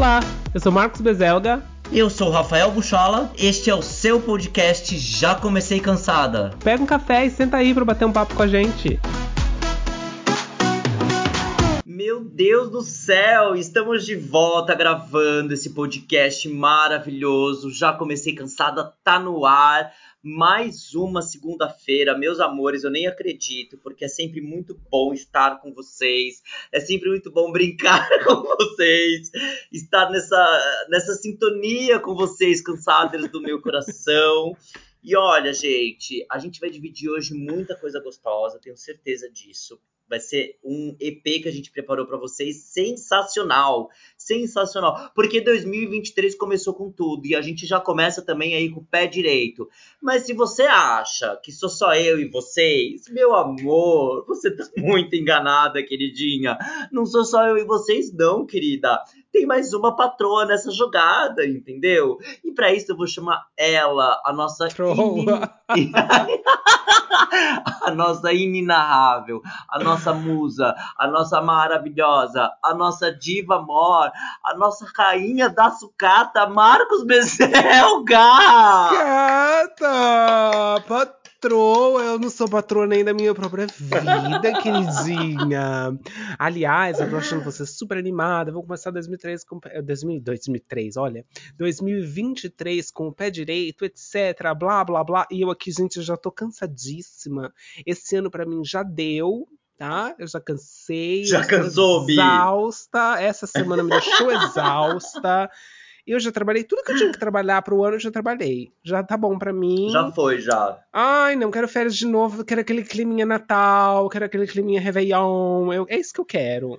Olá, eu sou Marcos Bezelga. Eu sou Rafael Buchola, este é o seu podcast Já Comecei Cansada. Pega um café e senta aí para bater um papo com a gente. Deus do céu, estamos de volta gravando esse podcast maravilhoso. Já Comecei Cansada, tá no ar mais uma segunda-feira, meus amores, eu nem acredito, porque é sempre muito bom estar com vocês, é sempre muito bom brincar com vocês, estar nessa, nessa sintonia com vocês, cansados do meu coração. E olha, gente, a gente vai dividir hoje muita coisa gostosa, tenho certeza disso. Vai ser um EP que a gente preparou para vocês sensacional, sensacional, porque 2023 começou com tudo e a gente já começa também aí com o pé direito. Mas se você acha que sou só eu e vocês, meu amor, você tá muito enganada, queridinha. Não sou só eu e vocês não, querida tem mais uma patroa nessa jogada, entendeu? E para isso eu vou chamar ela, a nossa. a nossa inenarrável, a nossa musa, a nossa maravilhosa, a nossa diva mor, a nossa rainha da sucata, Marcos Bezelga! Gata! patroa, eu não sou patroa nem da minha própria vida, queridinha. Aliás, eu tô achando você super animada. Vou começar 2003 com 2003, eh, olha, 2023 com o pé direito, etc, blá blá blá. E eu aqui, gente, já tô cansadíssima. Esse ano para mim já deu, tá? Eu já cansei. Já cansou, Bi? Exausta. Essa semana me deixou exausta. Eu já trabalhei tudo que eu tinha que trabalhar pro ano, eu já trabalhei. Já tá bom para mim. Já foi, já. Ai, não quero férias de novo, quero aquele climinha Natal, quero aquele climinha Réveillon. Eu, é isso que eu quero.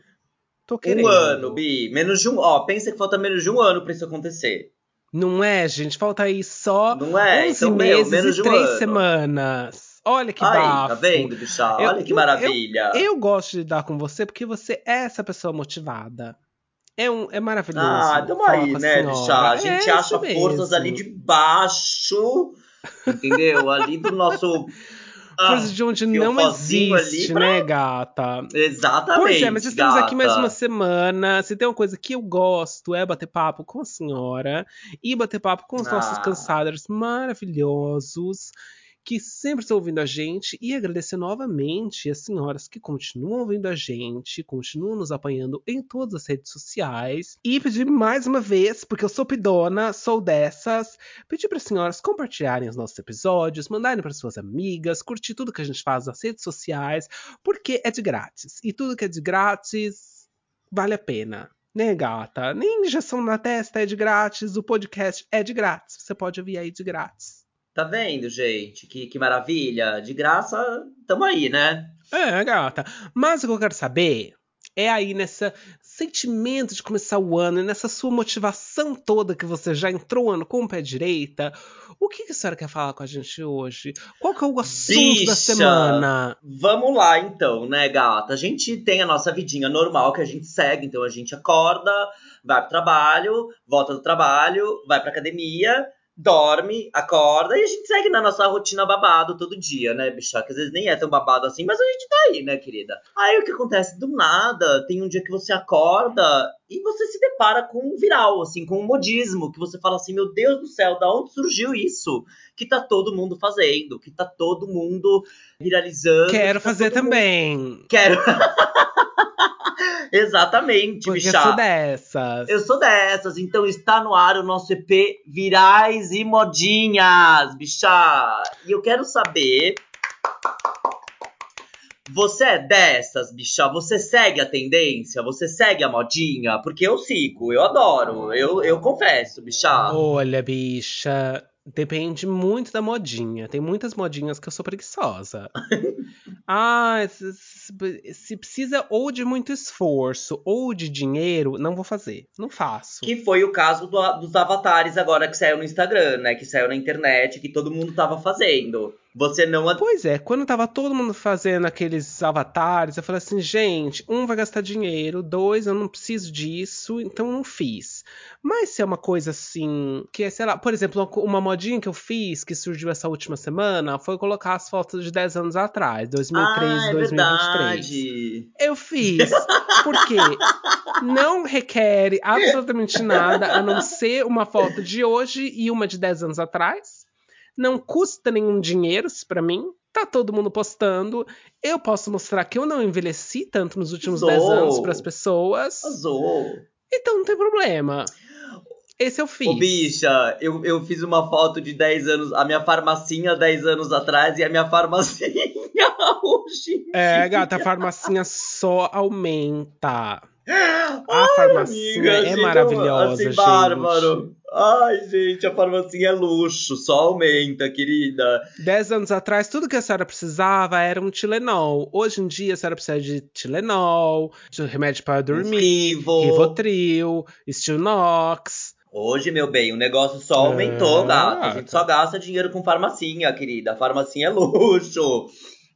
Tô querendo. Um ano, Bi. Menos de um. Ó, pensa que falta menos de um ano pra isso acontecer. Não é, gente? Falta aí só não é? 11 então, meses meu, menos e 3 um semanas. Olha que Aí, bafo. tá vendo, bicha? Olha que maravilha. Eu, eu, gosto de lidar com você porque você é essa pessoa motivada. É, um, é maravilhoso. Ah, tamo aí, né, bicha? A gente é acha forças ali de baixo, entendeu? ali do nosso. Coisa de onde não existe, pra... né, gata? Exatamente. Pois é, mas estamos gata. aqui mais uma semana. Se tem uma coisa que eu gosto é bater papo com a senhora e bater papo com os ah. nossos cansados maravilhosos que sempre estão ouvindo a gente e agradecer novamente as senhoras que continuam ouvindo a gente, continuam nos apanhando em todas as redes sociais e pedir mais uma vez, porque eu sou pidona, sou dessas, pedir para as senhoras compartilharem os nossos episódios, mandarem para suas amigas, curtir tudo que a gente faz nas redes sociais, porque é de grátis e tudo que é de grátis vale a pena. Né, gata? Nem injeção na testa é de grátis, o podcast é de grátis. Você pode ouvir aí de grátis. Tá vendo, gente? Que, que maravilha. De graça, tamo aí, né? É, gata. Mas o que eu quero saber é aí nesse sentimento de começar o ano, nessa sua motivação toda que você já entrou o ano com o pé direita, o que, que a senhora quer falar com a gente hoje? Qual que é o assunto Bicha, da semana? Vamos lá então, né, gata? A gente tem a nossa vidinha normal que a gente segue, então a gente acorda, vai pro trabalho, volta do trabalho, vai pra academia, dorme, acorda e a gente segue na nossa rotina babado todo dia, né, bicha? Que às vezes nem é tão babado assim, mas a gente tá aí, né, querida? Aí o que acontece? Do nada, tem um dia que você acorda e você se depara com um viral, assim, com um modismo, que você fala assim, meu Deus do céu, da onde surgiu isso? Que tá todo mundo fazendo, que tá todo mundo viralizando. Quero tá fazer também. Mundo... Quero. Exatamente, Porque bicha. Eu sou dessas. Eu sou dessas. Então está no ar o nosso EP Virais e Modinhas, bicha. E eu quero saber. Você é dessas, bicha? Você segue a tendência? Você segue a modinha? Porque eu sigo, eu adoro. Eu, eu confesso, bicha. Olha, bicha. Depende muito da modinha. Tem muitas modinhas que eu sou preguiçosa. ah, se, se, precisa ou de muito esforço ou de dinheiro, não vou fazer. Não faço. Que foi o caso do, dos avatares agora que saiu no Instagram, né? Que saiu na internet, que todo mundo tava fazendo. Você não. Pois é, quando tava todo mundo fazendo aqueles avatares, eu falei assim, gente, um vai gastar dinheiro, dois, eu não preciso disso, então eu não fiz. Mas se é uma coisa assim, que é, sei lá, por exemplo, uma modinha que eu fiz, que surgiu essa última semana, foi colocar as fotos de 10 anos atrás, 2003, ah, é 2023. Verdade. Eu fiz. Porque não requer absolutamente nada a não ser uma foto de hoje e uma de 10 anos atrás não custa nenhum dinheiro para mim. Tá todo mundo postando. Eu posso mostrar que eu não envelheci tanto nos últimos 10 anos para as pessoas. Azul. Então não tem problema. Esse eu fiz. Ô, bicha, eu, eu fiz uma foto de 10 anos, a minha farmacinha 10 anos atrás e a minha farmacinha hoje. É, gata, a farmacinha só aumenta. A farmacinha é assim, maravilhosa, assim, gente. bárbaro. Ai, gente, a farmacinha é luxo, só aumenta, querida. Dez anos atrás, tudo que a senhora precisava era um Tilenol. Hoje em dia, a senhora precisa de Tilenol, de remédio para dormir, Esquivo. Rivotril, Stilnox. Hoje, meu bem, o negócio só aumentou, é, gata. A gente só gasta dinheiro com farmacinha, querida. A farmacinha é luxo.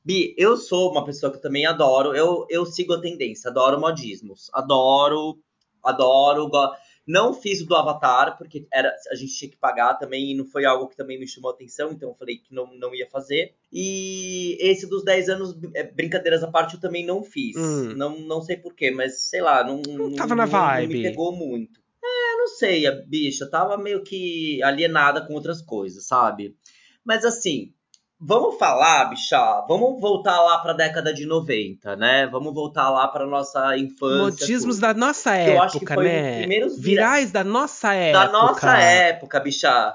Bi, eu sou uma pessoa que também adoro, eu, eu sigo a tendência, adoro modismos. Adoro, adoro. Go... Não fiz o do Avatar, porque era, a gente tinha que pagar também, e não foi algo que também me chamou atenção, então eu falei que não, não ia fazer. E esse dos 10 anos, é, brincadeiras à parte, eu também não fiz. Hum. Não, não sei porquê, mas sei lá, não, não tava na vibe. Não me pegou muito. É, não sei, a bicha tava meio que alienada com outras coisas, sabe? Mas assim, Vamos falar, bicha, vamos voltar lá para a década de 90, né? Vamos voltar lá para nossa infância. Modismos tudo. da nossa época, eu acho que foi né? Primeiros Virais da nossa época. Da nossa época, bicha.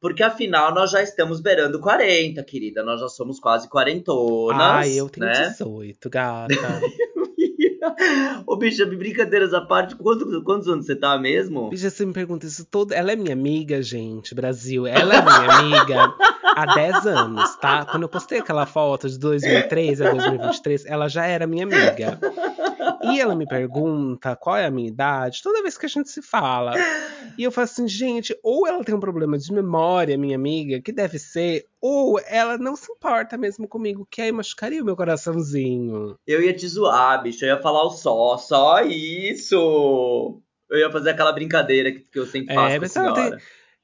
Porque afinal nós já estamos beirando 40, querida. Nós já somos quase quarentonas. Ai, eu tenho né? 18, gata. Ô, bicha, brincadeiras à parte, quantos, quantos anos você tá mesmo? Bicha, você me pergunta isso todo. Ela é minha amiga, gente, Brasil. Ela é minha amiga há 10 anos, tá? Quando eu postei aquela foto de 2003 a 2023, ela já era minha amiga. E ela me pergunta qual é a minha idade toda vez que a gente se fala. E eu falo assim, gente, ou ela tem um problema de memória, minha amiga, que deve ser, ou ela não se importa mesmo comigo, que aí machucaria o meu coraçãozinho. Eu ia te zoar, bicho, eu ia falar o só, só isso. Eu ia fazer aquela brincadeira que, que eu sempre faço é, com a senhora. Ela tem,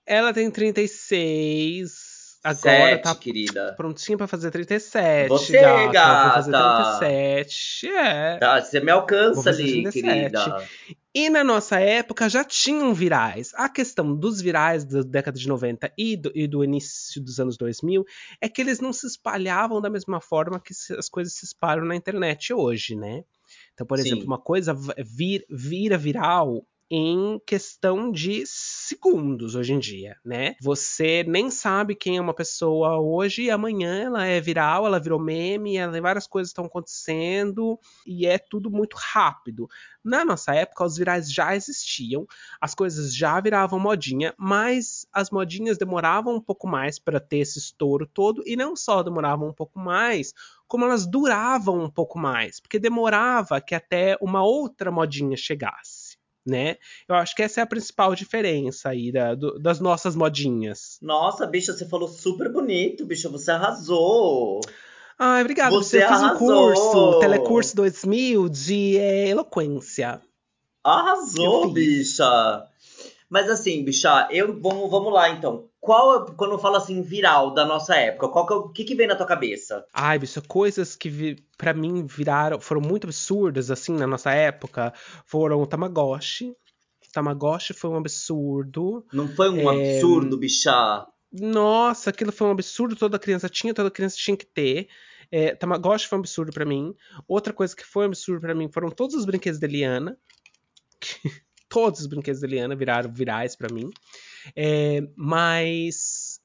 ela tem 36, Agora Sete, tá querida. prontinha pra fazer 37. Você, gata. gata. Vou fazer 37. É. Tá, você me alcança ali, querida. E na nossa época já tinham virais. A questão dos virais da década de 90 e do, e do início dos anos 2000 é que eles não se espalhavam da mesma forma que as coisas se espalham na internet hoje, né? Então, por Sim. exemplo, uma coisa vir, vira viral em questão de segundos hoje em dia, né? Você nem sabe quem é uma pessoa hoje e amanhã ela é viral, ela virou meme, ela, várias coisas estão acontecendo e é tudo muito rápido. Na nossa época, os virais já existiam, as coisas já viravam modinha, mas as modinhas demoravam um pouco mais para ter esse estouro todo e não só demoravam um pouco mais, como elas duravam um pouco mais, porque demorava que até uma outra modinha chegasse né? Eu acho que essa é a principal diferença aí da, do, das nossas modinhas. Nossa, bicha, você falou super bonito, bicha, você arrasou. Ai, obrigada. Você fiz um curso, Telecurso 2000 de é, eloquência. Arrasou, bicha. Mas assim, bicha, eu vamos, vamos lá então. Qual, quando eu falo assim, viral da nossa época, qual que, é o que, que vem na tua cabeça? Ai, bicho, coisas que para mim viraram, foram muito absurdas, assim, na nossa época, foram o Tamagotchi. Tamagotchi foi um absurdo. Não foi um é... absurdo, bicha? Nossa, aquilo foi um absurdo, toda criança tinha, toda criança tinha que ter. É, Tamagotchi foi um absurdo para mim. Outra coisa que foi um absurdo para mim foram todos os brinquedos da Eliana. todos os brinquedos da Eliana viraram virais para mim. É, mas,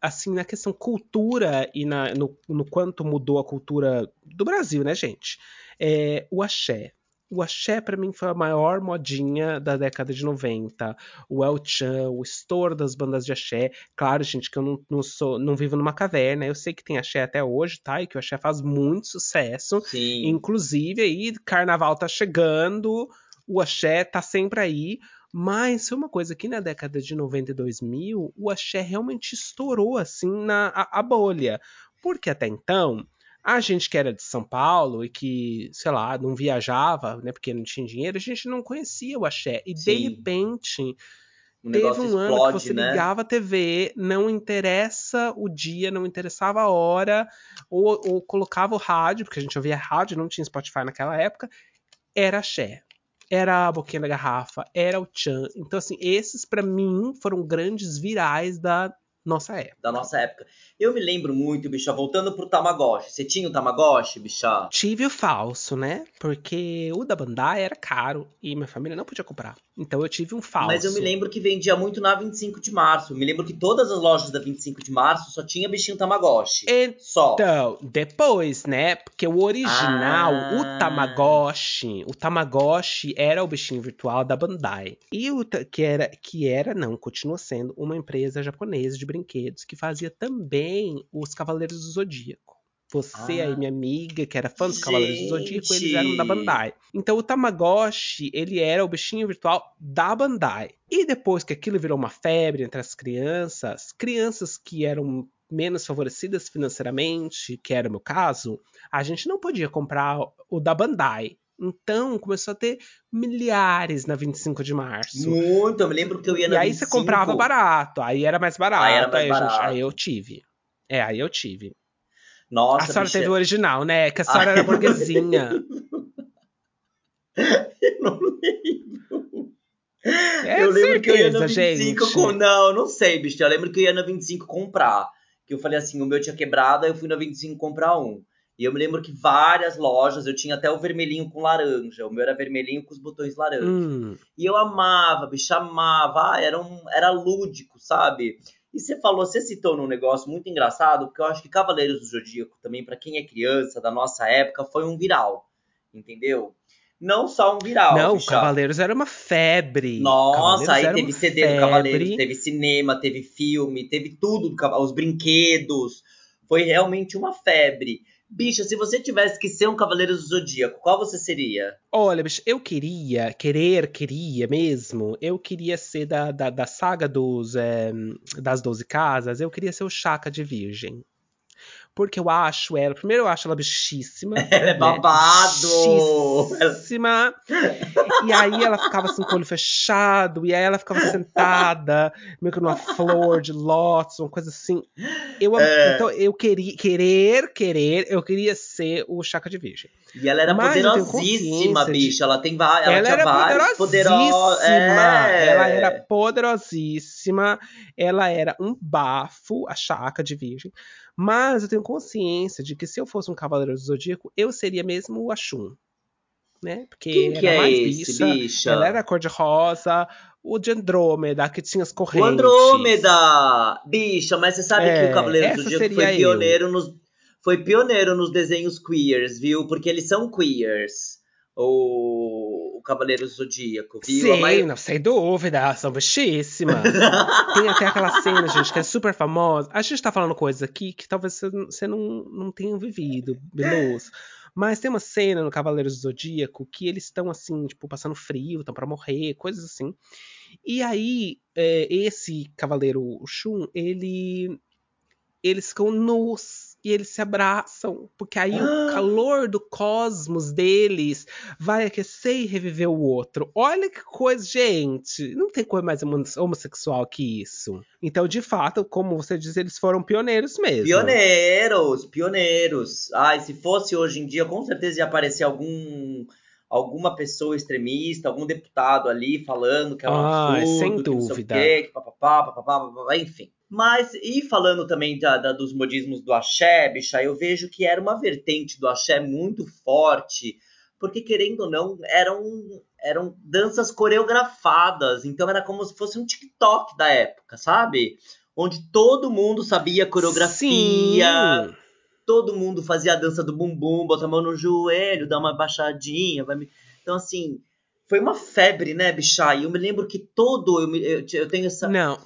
assim, na questão cultura e na, no, no, quanto mudou a cultura do Brasil, né, gente? É, o axé. O axé, para mim, foi a maior modinha da década de 90. O El Chan, o estouro das bandas de axé. Claro, gente, que eu não, não, sou, não vivo numa caverna. Eu sei que tem axé até hoje, tá? E que o axé faz muito sucesso. Sim. Inclusive, aí, carnaval tá chegando, o axé tá sempre aí Mas foi uma coisa que na década de 90 e 2000, o axé realmente estourou assim na a, a bolha. Porque até então, a gente que era de São Paulo e que, sei lá, não viajava, né, porque não tinha dinheiro, a gente não conhecia o axé. E Sim. de repente, O teve um ano explode, que você né? ligava a TV, não interessa o dia, não interessava a hora, ou, ou colocava o rádio, porque a gente ouvia rádio, não tinha Spotify naquela época, era axé. Era a Boquinha da Garrafa, era o Chan. Então, assim, esses pra mim foram grandes virais da nossa época. Da nossa época. Eu me lembro muito, bicha, voltando pro Tamagotchi. Você tinha o Tamagotchi, bicha? Tive o falso, né? Porque o da Bandai era caro e minha família não podia comprar. Então eu tive um falso. Mas eu me lembro que vendia muito na 25 de março. Me lembro que todas as lojas da 25 de março só tinha bichinho Tamagotchi. Só. Então, depois, né? Porque o original, Ah. o Tamagotchi, o Tamagotchi era o bichinho virtual da Bandai. E o que era, que era, não, continua sendo uma empresa japonesa de brinquedos que fazia também os Cavaleiros do Zodíaco. Você Ah. aí, minha amiga, que era fã dos Cavaleiros do Zodíaco, eles Gente. eram da Bandai. Então o Tamagotchi, ele era o bichinho virtual da Bandai. E depois que aquilo virou uma febre entre as crianças, crianças que eram menos favorecidas financeiramente, que era o meu caso, a gente não podia comprar o da Bandai. Então começou a ter milhares na 25 de março. Muito. Eu me lembro que eu ia E na aí 25. você comprava barato, aí era mais barato, Aí era mais aí, gente- barato. aí eu tive. É, aí eu tive. Nossa, a senhora bicha, teve o original, né? Que a senhora Ah, era burguesinha. eu não lembro. É eu lembro que eu ia na certeza, 25 gente. com... Não, não sei, bicho. Eu lembro que eu ia na 25 comprar. Que eu falei assim, o meu tinha quebrado, aí eu fui na 25 comprar um. E eu me lembro que várias lojas, eu tinha até o vermelhinho com laranja. O meu era vermelhinho com os botões laranja. Hum, E eu amava, bicho, amava. Ah, era, um, era lúdico, sabe? E você falou, você citou num negócio muito engraçado, porque eu acho que Cavaleiros do Zodíaco também, pra quem é criança da nossa época, foi um viral. Entendeu? Não só um viral. não. Cavaleiros era uma febre. Nossa, Cavaleiros aí teve CD febre. do Cavaleiros, teve cinema, teve filme, teve tudo os brinquedos. Foi realmente uma febre. Bicha, se você tivesse que ser um Cavaleiro do Zodíaco, qual você seria? Olha, bicho, eu queria, querer, queria mesmo, eu queria ser da, da, da saga dos, é, das 12 casas, eu queria ser o Chaka de Virgem. Porque eu acho ela, primeiro eu acho ela bichíssima. Ela é né? babado! Bichíssima. E aí ela ficava assim com o olho fechado, e aí ela ficava sentada, meio que numa flor de lótus, uma coisa assim. Eu, É. Então eu queria, querer, querer, eu queria ser o Chaka de Virgem. E ela era Mas poderosíssima, consciência de- bicha. Ela tem va- ela Ela, tinha era vários poderosíssima. É. Ela era poderosíssima. Ela era um bafo, a chaca de virgem. Mas eu tenho consciência de que se eu fosse um cavaleiro do zodíaco, eu seria mesmo o Ashun. Né? Porque Quem era que é mais esse, bicha. bicha? Ela era cor de rosa. O de Andrômeda, que tinha as O correntes. Andrômeda! Bicha, mas você sabe É, que o Cavaleiro do Zodíaco foi eu. pioneiro nos foi pioneiro nos desenhos queers, viu? Porque eles são queers. O, o Cavaleiro do Zodíaco, viu? Sim, mai- não, sem dúvida, são bichíssimas. Tem até aquela cena, gente, que é super famosa. A gente tá falando coisas aqui que talvez você não- não, tenha vivido, Beluz. Mas tem uma cena no Cavaleiros do Zodíaco que eles estão assim, tipo, passando frio, estão pra morrer, coisas assim. E aí, é, esse Cavaleiro Shun, ele. Eles ficam nus e eles se abraçam, porque aí o calor do cosmos deles vai aquecer e reviver o outro. Olha que coisa, gente. Não tem coisa mais homo- homossexual que isso. Então, de fato, como você diz, eles foram pioneiros mesmo. Pioneiros, pioneiros. Ai, se fosse hoje em dia, com certeza ia aparecer algum alguma pessoa extremista, algum deputado ali falando que é um Ai, absurdo, sem que não sei o dúvida. quê, que papapá, papapá, papapá, enfim. Mas, e falando também da, da- dos modismos do axé, bicha, eu vejo que era uma vertente do axé muito forte, porque querendo ou não, eram, eram danças coreografadas, então era como se fosse um TikTok da época, sabe? Onde todo mundo sabia coreografia, Sim. todo mundo fazia a dança do bumbum, bota a mão no joelho, dá uma baixadinha, vai me... Então, assim, foi uma febre, né, bicha? E eu me lembro que todo. Eu, me- eu, eu tenho essa. Não,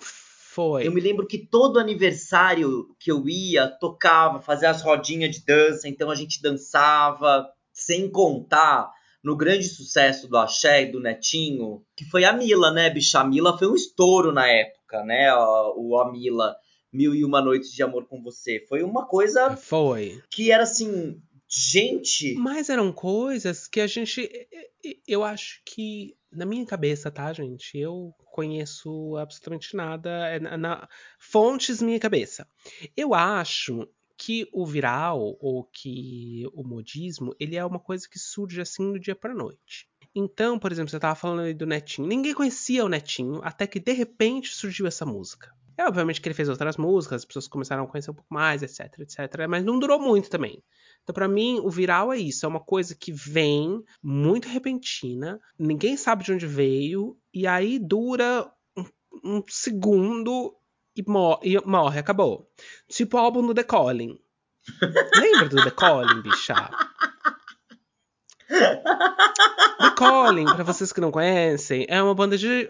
foi. Eu me lembro que todo aniversário que eu ia, tocava, fazia as rodinhas de dança, então a gente dançava, sem contar no grande sucesso do Axé e do Netinho, que foi a Mila, né, bicha? A Mila foi um estouro na época, né? O, a Mila, Mil e Uma Noites de Amor com Você. Foi uma coisa. Foi. Que era assim. Gente. Mas eram coisas que a gente. Eu acho que. Na minha cabeça, tá, gente? Eu conheço absolutamente nada. É na, na fontes minha cabeça. Eu acho que o viral ou que o modismo, ele é uma coisa que surge assim do dia para noite. Então, por exemplo, você estava falando aí do Netinho. Ninguém conhecia o Netinho até que de repente surgiu essa música. É obviamente que ele fez outras músicas, as pessoas começaram a conhecer um pouco mais, etc, etc, mas não durou muito também. Então, para mim, o viral é isso, é uma coisa que vem muito repentina, ninguém sabe de onde veio e aí dura um, um segundo e, mor e morre, acabou. Tipo o álbum do The Calling. Lembra do The Calling, bicha? The Calling, pra vocês que não conhecem, é uma banda de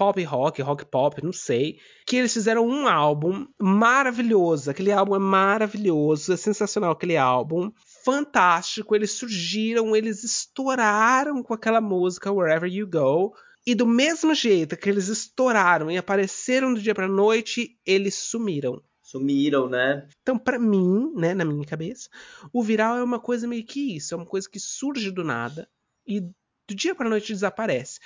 pop rock, rock pop, não sei, que eles fizeram um álbum maravilhoso. Aquele álbum é maravilhoso, é sensacional aquele álbum. Fantástico, eles surgiram, eles estouraram com aquela música Wherever You Go. E do mesmo jeito que eles estouraram e apareceram do dia pra noite, eles sumiram. Sumiram, né? Então, para mim, né, na minha cabeça, o viral é uma coisa meio que isso, é uma coisa que surge do nada e do dia pra noite desaparece.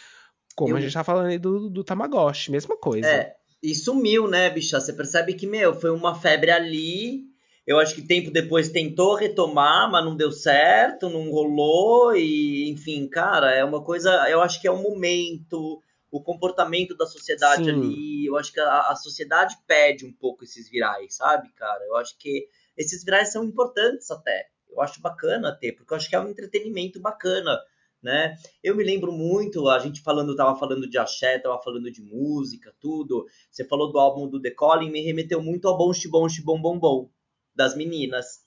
Como Eu... a gente tá falando aí do, do Tamagotchi, mesma coisa. É, e sumiu, né, bicha? Você percebe que, meu, foi uma febre ali, eu acho que tempo depois tentou retomar, mas não deu certo, não rolou e, enfim, cara, é uma coisa. Eu acho que é um momento, o comportamento da sociedade Sim. ali. Eu acho que a, a, sociedade pede um pouco esses virais, sabe, cara? Eu acho que esses virais são importantes até. Eu acho bacana ter, porque eu acho que é um entretenimento bacana. Né? Eu me lembro muito, a gente falando, tava falando de axé, tava falando de música, tudo. Você falou do álbum do The Calling, me remeteu muito ao Bom Xibom Xibom Bom Bom das meninas.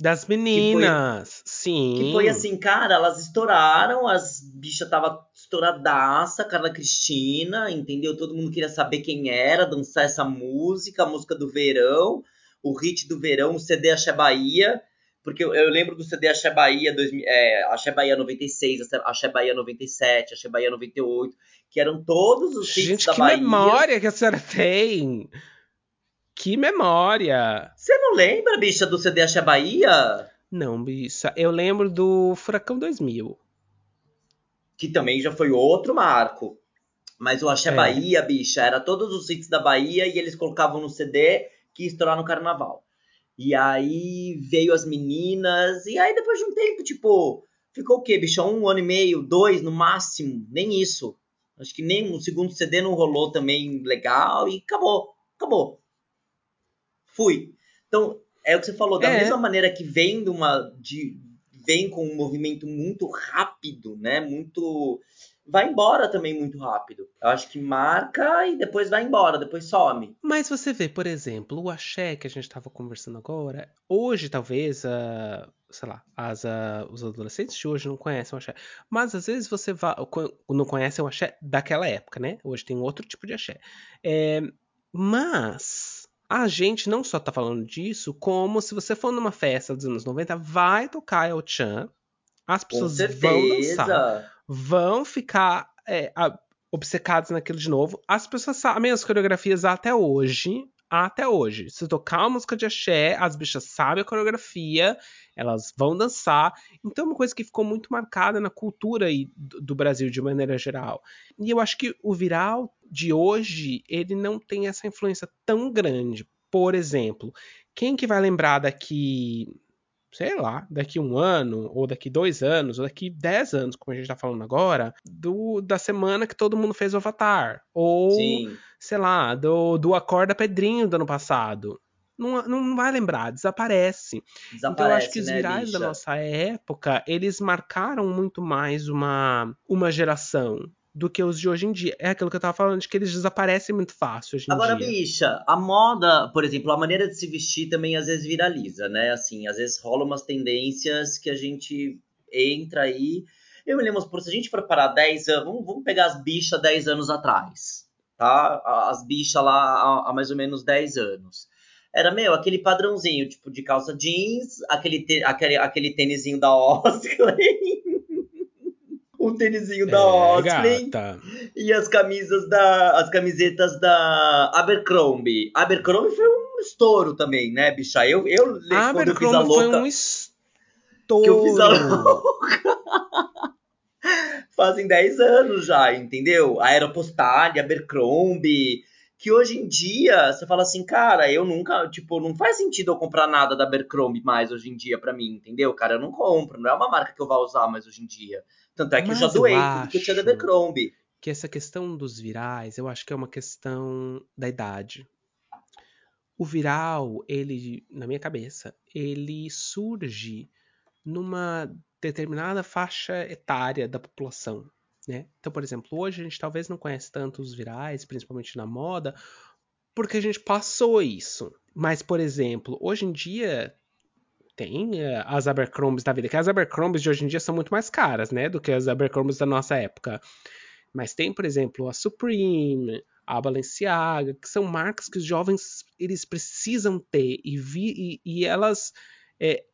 Das meninas, que foi, sim. Que foi assim, cara, elas estouraram, as bichas tava estouradaça, Carla Cristina, entendeu? Todo mundo queria saber quem era, dançar essa música, a música do verão, o hit do verão, o CD Axé Bahia. Porque eu, eu lembro do CD Axé Bahia, é, Axé Bahia 96, Axé Bahia 97, Axé Bahia 98, que eram todos os hits Gente, da Bahia. Gente, que memória que a senhora tem! Que memória! Você não lembra, bicha, do CD Axé Bahia? Não, bicha. Eu lembro do Furacão 2000. Que também já foi outro marco. Mas o Axé é. Bahia, bicha, era todos os hits da Bahia e eles colocavam no CD que ia estourar no carnaval. E aí veio as meninas, e aí depois de um tempo, tipo, ficou o quê, bicha? Um ano e meio, dois no máximo, nem isso. Acho que nem o segundo CD não rolou também legal e acabou, acabou fui. Então, é o que você falou, da é. mesma maneira que vem de uma. De, vem com um movimento muito rápido, né? Muito. Vai embora também muito rápido. Eu acho que marca e depois vai embora, depois some. Mas você vê, por exemplo, o axé que a gente estava conversando agora, hoje talvez, uh, sei lá, as, uh, os adolescentes de hoje não conhecem o axé. Mas às vezes você vai, não conhece o axé daquela época, né? Hoje tem outro tipo de axé. É, mas a gente não só tá falando disso, como se você for numa festa dos anos 90, vai tocar El Chan, as pessoas vão dançar, vão ficar é, obcecadas naquilo de novo. As pessoas sabem as coreografias até hoje. Até hoje. Se tocar uma música de axé, as bichas sabem a coreografia, elas vão dançar. Então é uma coisa que ficou muito marcada na cultura aí do Brasil de maneira geral. E eu acho que o viral de hoje, ele não tem essa influência tão grande. Por exemplo, quem que vai lembrar daqui, sei lá, daqui um ano, ou daqui dois anos, ou daqui dez anos, como a gente tá falando agora, do, da semana que todo mundo fez o Avatar? Ou, Sim. sei lá, do, do Acorda Pedrinho do ano passado não, não vai lembrar, desaparece. desaparece então eu acho que os né, virais da nossa época, eles marcaram muito mais uma, uma geração do que os de hoje em dia. É aquilo que eu tava falando, de que eles desaparecem muito fácil hoje em Agora, dia. Agora, bicha, a moda, por exemplo, a maneira de se vestir também às vezes viraliza, né? Assim, às vezes rola umas tendências que a gente entra aí. Eu me lembro, por se a gente for parar 10 anos, vamos, vamos pegar as bichas 10 anos atrás, tá? As bichas lá há, há mais ou menos 10 anos era, meu, aquele padrãozinho, tipo, de calça jeans, aquele, te, aquele, aquele tênisinho da Oscar. um tênisinho da é, Osprey e as camisas da as camisetas da Abercrombie. Abercrombie foi um estouro também, né, bicha? Eu eu quando eu fiz a louca, foi um estouro. Que eu fiz a louca. Fazem 10 anos já, entendeu? A Aeropostale, Abercrombie, que hoje em dia você fala assim, cara, eu nunca, tipo, não faz sentido eu comprar nada da Abercrombie mais hoje em dia para mim, entendeu? Cara, eu não compro, não é uma marca que eu vá usar mais hoje em dia. Tanto é que Mas eu já doei eu tudo que eu tinha da Abercrombie. Que essa questão dos virais, eu acho que é uma questão da idade. O viral, ele, na minha cabeça, ele surge numa determinada faixa etária da população. Né? Então, por exemplo, hoje a gente talvez não conhece tanto os virais, principalmente na moda, porque a gente passou isso. Mas, por exemplo, hoje em dia tem uh, as Abercrombies da vida, que as Abercrombies de hoje em dia são muito mais caras, né, do que as Abercrombies da nossa época. Mas tem, por exemplo, a Supreme, a Balenciaga, que são marcas que os jovens eles precisam ter e, vi, e, e elas é,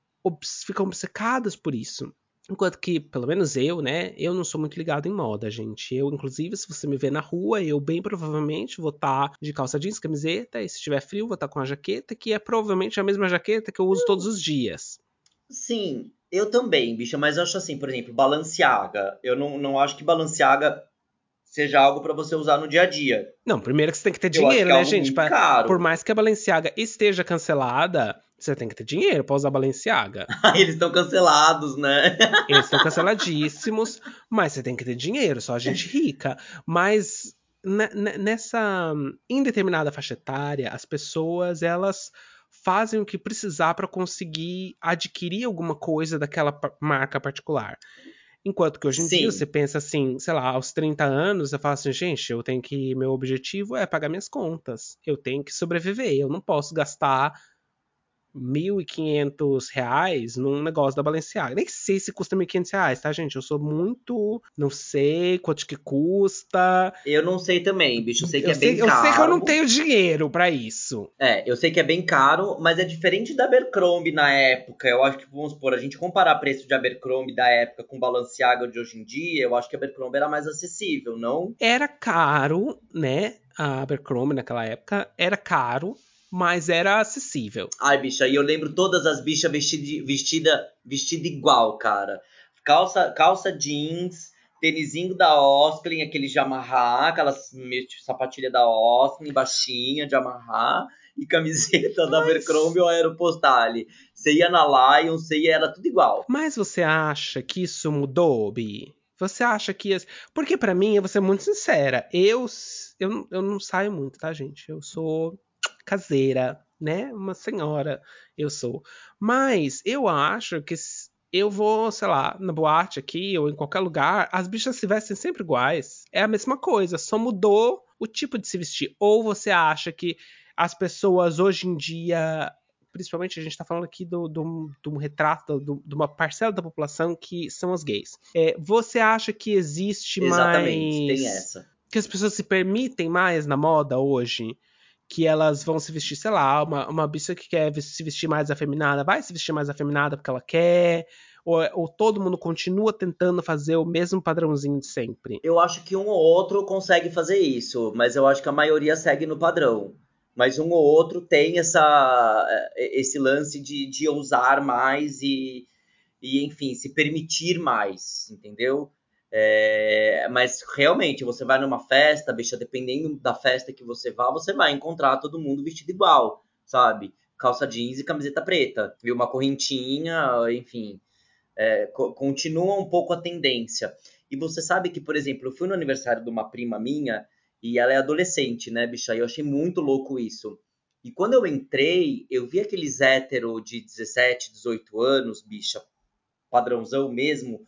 ficam obcecadas por isso. Enquanto que, pelo menos eu, né, eu não sou muito ligado em moda, gente. Eu, inclusive, se você me ver na rua, eu bem provavelmente vou estar tá de calça jeans, camiseta, e se tiver frio, vou estar tá com a jaqueta, que é provavelmente a mesma jaqueta que eu uso todos os dias. Sim, eu também, bicha, mas eu acho assim, por exemplo, Balenciaga. Eu não, não acho que Balenciaga seja algo para você usar no dia a dia. Não, primeiro que você tem que ter dinheiro, é né, gente? Pra, por mais que a Balenciaga esteja cancelada, você tem que ter dinheiro para usar Balenciaga. Eles estão cancelados, né? Eles estão canceladíssimos, mas você tem que ter dinheiro, só a gente rica. Mas nessa indeterminada faixa etária, as pessoas elas fazem o que precisar para conseguir adquirir alguma coisa daquela marca particular. Enquanto que hoje em Sim. dia você pensa assim, sei lá, aos 30 anos, eu falo assim, gente, eu tenho que. Meu objetivo é pagar minhas contas. Eu tenho que sobreviver. Eu não posso gastar 1.500 reais num negócio da Balenciaga. Nem sei se custa 1.500 reais, tá, gente? Eu sou muito. Não sei quanto que custa. Eu não sei também, bicho. Eu sei que eu é sei, bem caro. Eu sei que eu não tenho dinheiro para isso. É, eu sei que é bem caro, mas é diferente da Abercrombie na época. Eu acho que, vamos supor, a gente comparar preço de Abercrombie da época com Balenciaga de hoje em dia, eu acho que a Abercrombie era mais acessível, não? Era caro, né? A Abercrombie naquela época era caro mas era acessível. Ai, bicha, e eu lembro todas as bichas vestida, vestida, vestida igual, cara. Calça, calça jeans, tênisinho da Osklin, aquele de amarrar, aquelas sapatilha da Osklin, baixinha de amarrar, e camiseta mas... da Abercrombie ou Aeropostale. Você ia na Lion, você ia, era tudo igual. Mas você acha que isso mudou, Bi? Você acha que... Porque para mim, eu vou ser muito sincera, eu, eu, eu não saio muito, tá, gente? Eu sou caseira, né? Uma senhora eu sou. Mas eu acho que eu vou, sei lá, na boate aqui ou em qualquer lugar, as bichas se vestem sempre iguais. É a mesma coisa, só mudou o tipo de se vestir. Ou você acha que as pessoas hoje em dia principalmente a gente está falando aqui do, do, do retrato do, de uma parcela da população que são os gays. É, você acha que existe Exatamente, mais. Tem essa. Que as pessoas se permitem mais na moda hoje? Que elas vão se vestir, sei lá, uma, uma bicha que quer se vestir mais afeminada, vai se vestir mais afeminada porque ela quer, ou, ou, todo mundo continua tentando fazer o mesmo padrãozinho de sempre? Eu acho que um ou outro consegue fazer isso, mas eu acho que a maioria segue no padrão. Mas um ou outro tem essa, esse lance de, de ousar mais e, e, enfim, se permitir mais, entendeu? É, mas realmente, você vai numa festa, bicha, dependendo da festa que você vá, você vai encontrar todo mundo vestido igual, sabe? Calça jeans e camiseta preta, viu? Uma correntinha, enfim. É, co continua um pouco a tendência. E você sabe que, por exemplo, eu fui no aniversário de uma prima minha e ela é adolescente, né, bicha? E eu achei muito louco isso. E quando eu entrei, eu vi aqueles hétero de 17, 18 anos, bicha, padrãozão mesmo,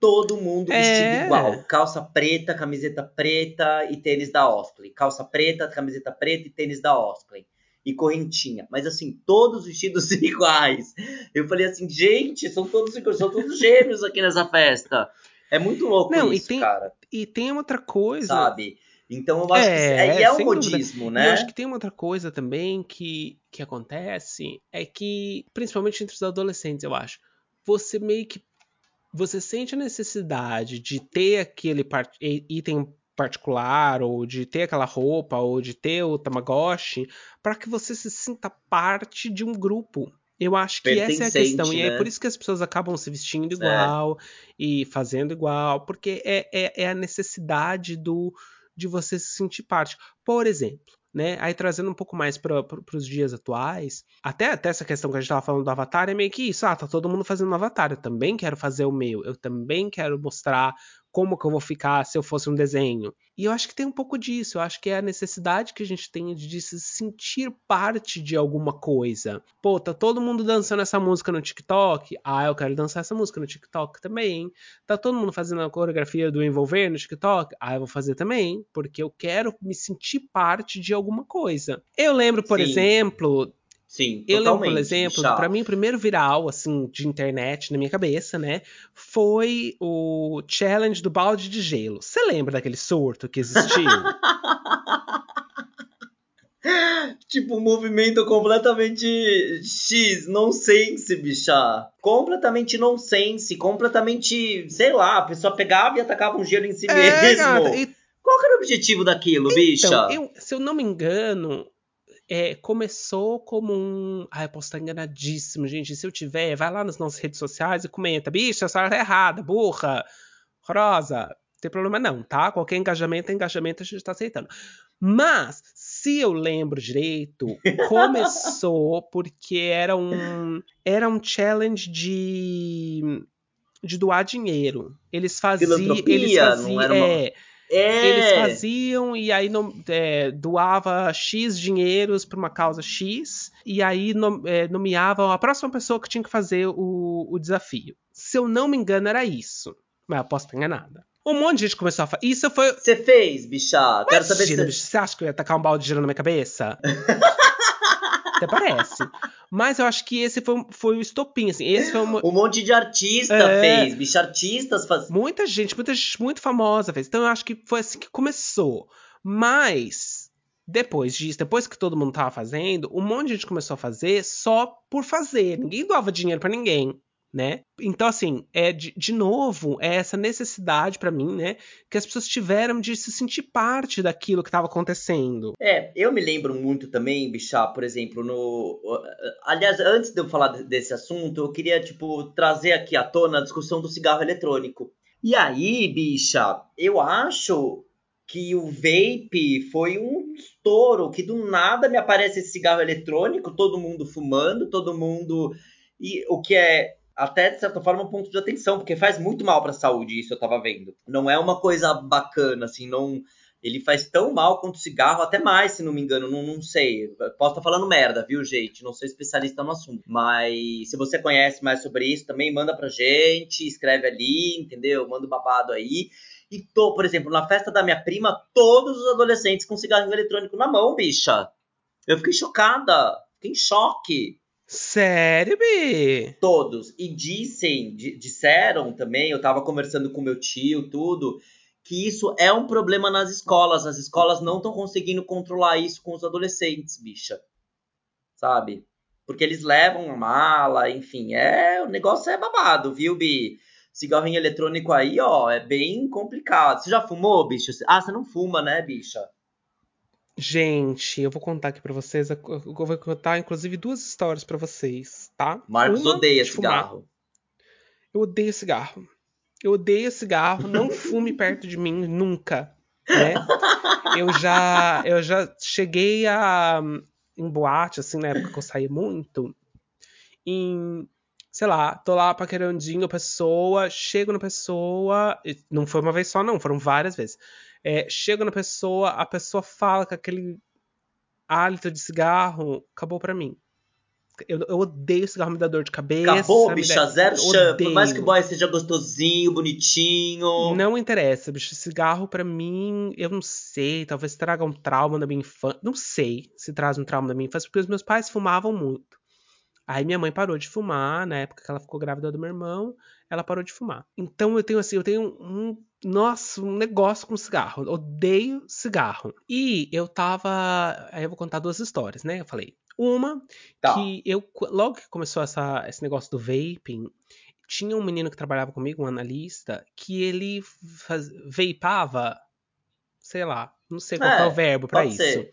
todo mundo vestido é. igual. Calça preta, camiseta preta e tênis da Oskley. Calça preta, camiseta preta e tênis da Oskley. E correntinha. Mas assim, todos vestidos iguais. Eu falei assim, gente, são todos são todos gêmeos aqui nessa festa. É muito louco Não, isso, e tem, cara. E tem outra coisa. Sabe? Então eu acho é, que é, é um modismo, dúvida. né? eu acho que tem uma outra coisa também que, que acontece, é que, principalmente entre os adolescentes, eu acho, você meio que você sente a necessidade de ter aquele part item particular, ou de ter aquela roupa, ou de ter o Tamagotchi, para que você se sinta parte de um grupo. Eu acho que essa é a questão. Né? E é né? por isso que as pessoas acabam se vestindo igual é. e fazendo igual, porque é, é, é a necessidade do de você se sentir parte. Por exemplo, né? Aí trazendo um pouco mais para os dias atuais, até, até essa questão que a gente estava falando do Avatar é meio que isso. Ah, tá todo mundo fazendo um Avatar. Eu também quero fazer o meu. Eu também quero mostrar como que eu vou ficar se eu fosse um desenho. E eu acho que tem um pouco disso. Eu acho que é a necessidade que a gente tem de se sentir parte de alguma coisa. Pô, tá todo mundo dançando essa música no TikTok? Ah, eu quero dançar essa música no TikTok também. Tá todo mundo fazendo a coreografia do envolver no TikTok? Ah, eu vou fazer também, porque eu quero me sentir parte de alguma coisa. Eu lembro, por Sim. exemplo, Sim, Eu lembro, por exemplo, para mim o primeiro viral assim de internet na minha cabeça, né, foi o challenge do balde de gelo. Você lembra daquele surto que existiu? tipo, um movimento completamente X, nonsense, bicha. Completamente nonsense, completamente, sei lá, a pessoa pegava e atacava um gelo em si é, mesmo. Gata, e... Qual era o objetivo daquilo, então, bicha? Eu, se eu não me engano, é, começou como um. Ah, eu posso estar enganadíssimo, gente. Se eu tiver, vai lá nas nossas redes sociais e comenta. Bicha, a senhora tá errada, burra, rosa. Não tem problema não, tá? Qualquer engajamento é engajamento, a gente tá aceitando. Mas, se eu lembro direito, começou porque era um. Era um challenge de. de doar dinheiro. Eles faziam. Eles faziam. Não era uma... É, é. Eles faziam e aí é, doava X dinheiros para uma causa X e aí é, nomeavam a próxima pessoa que tinha que fazer o, o desafio. Se eu não me engano, era isso. Mas eu posso estar enganada. Um monte de gente começou a falar. Isso foi. Você fez, bicha? Quero saber se. Você acha que eu ia tacar um balde de gelo na minha cabeça? Até parece. Mas eu acho que esse foi, foi o estopim, assim. Esse foi uma... Um monte de artista é... fez, bicho, artistas faz... Muita gente, muita gente muito famosa fez. Então eu acho que foi assim que começou. Mas, depois disso, depois que todo mundo tava fazendo, um monte de gente começou a fazer só por fazer. Ninguém doava dinheiro para ninguém né? Então, assim, é de, de novo, é essa necessidade para mim, né? Que as pessoas tiveram de se sentir parte daquilo que estava acontecendo. É, eu me lembro muito também, Bichá, por exemplo, no. Aliás, antes de eu falar desse assunto, eu queria, tipo, trazer aqui à tona a discussão do cigarro eletrônico. E aí, bicha, eu acho que o vape foi um estouro, que do nada me aparece esse cigarro eletrônico, todo mundo fumando, todo mundo. E o que é até de certa forma um ponto de atenção, porque faz muito mal para a saúde, isso eu tava vendo. Não é uma coisa bacana, assim, não ele faz tão mal quanto cigarro, até mais, se não me engano, não, não sei. Posso estar tá falando merda, viu, gente? Não sou especialista no assunto. Mas se você conhece mais sobre isso, também manda pra gente, escreve ali, entendeu? Manda o um babado aí. E tô, por exemplo, na festa da minha prima, todos os adolescentes com cigarro eletrônico na mão, bicha. Eu fiquei chocada, fiquei em choque. Sério, Bi? Todos. E dissem, disseram também, eu tava conversando com meu tio, tudo, que isso é um problema nas escolas. As escolas não estão conseguindo controlar isso com os adolescentes, bicha. Sabe? Porque eles levam a mala, enfim, é, o negócio é babado, viu, Bi? Cigarrinho eletrônico aí, ó, é bem complicado. Você já fumou, bicha? Ah, você não fuma, né, bicha? Gente, eu vou contar aqui para vocês. Eu vou contar, inclusive, duas histórias para vocês, tá? Marcos Uma odeia cigarro. Eu odeio cigarro. Eu odeio cigarro. Não fume perto de mim nunca, né? Eu já, eu já cheguei a em boate, assim, na época que eu saí muito, em sei lá, tô lá paquerandinho a pessoa, chego na pessoa, não foi uma vez só, não, foram várias vezes. É, chega na pessoa, a pessoa fala com aquele hálito de cigarro, acabou para mim. Eu, eu, odeio cigarro, me dá dor de cabeça. Acabou, bicha, zero chance. Por mais que o boy seja gostosinho, bonitinho. Não interessa, bicho. Cigarro, para mim, eu não sei. Talvez traga um trauma da minha infância. Não sei se traz um trauma da minha infância, porque os meus pais fumavam muito. Aí minha mãe parou de fumar, na época que ela ficou grávida do meu irmão, ela parou de fumar. Então eu tenho assim, eu tenho um nossa, um negócio com cigarro. Odeio cigarro. E eu tava. Aí eu vou contar duas histórias, né? Eu falei. Uma, tá. que eu. Logo que começou essa, esse negócio do vaping, tinha um menino que trabalhava comigo, um analista, que ele faz, veipava, sei lá, não sei qual é, é o verbo para isso. Ser.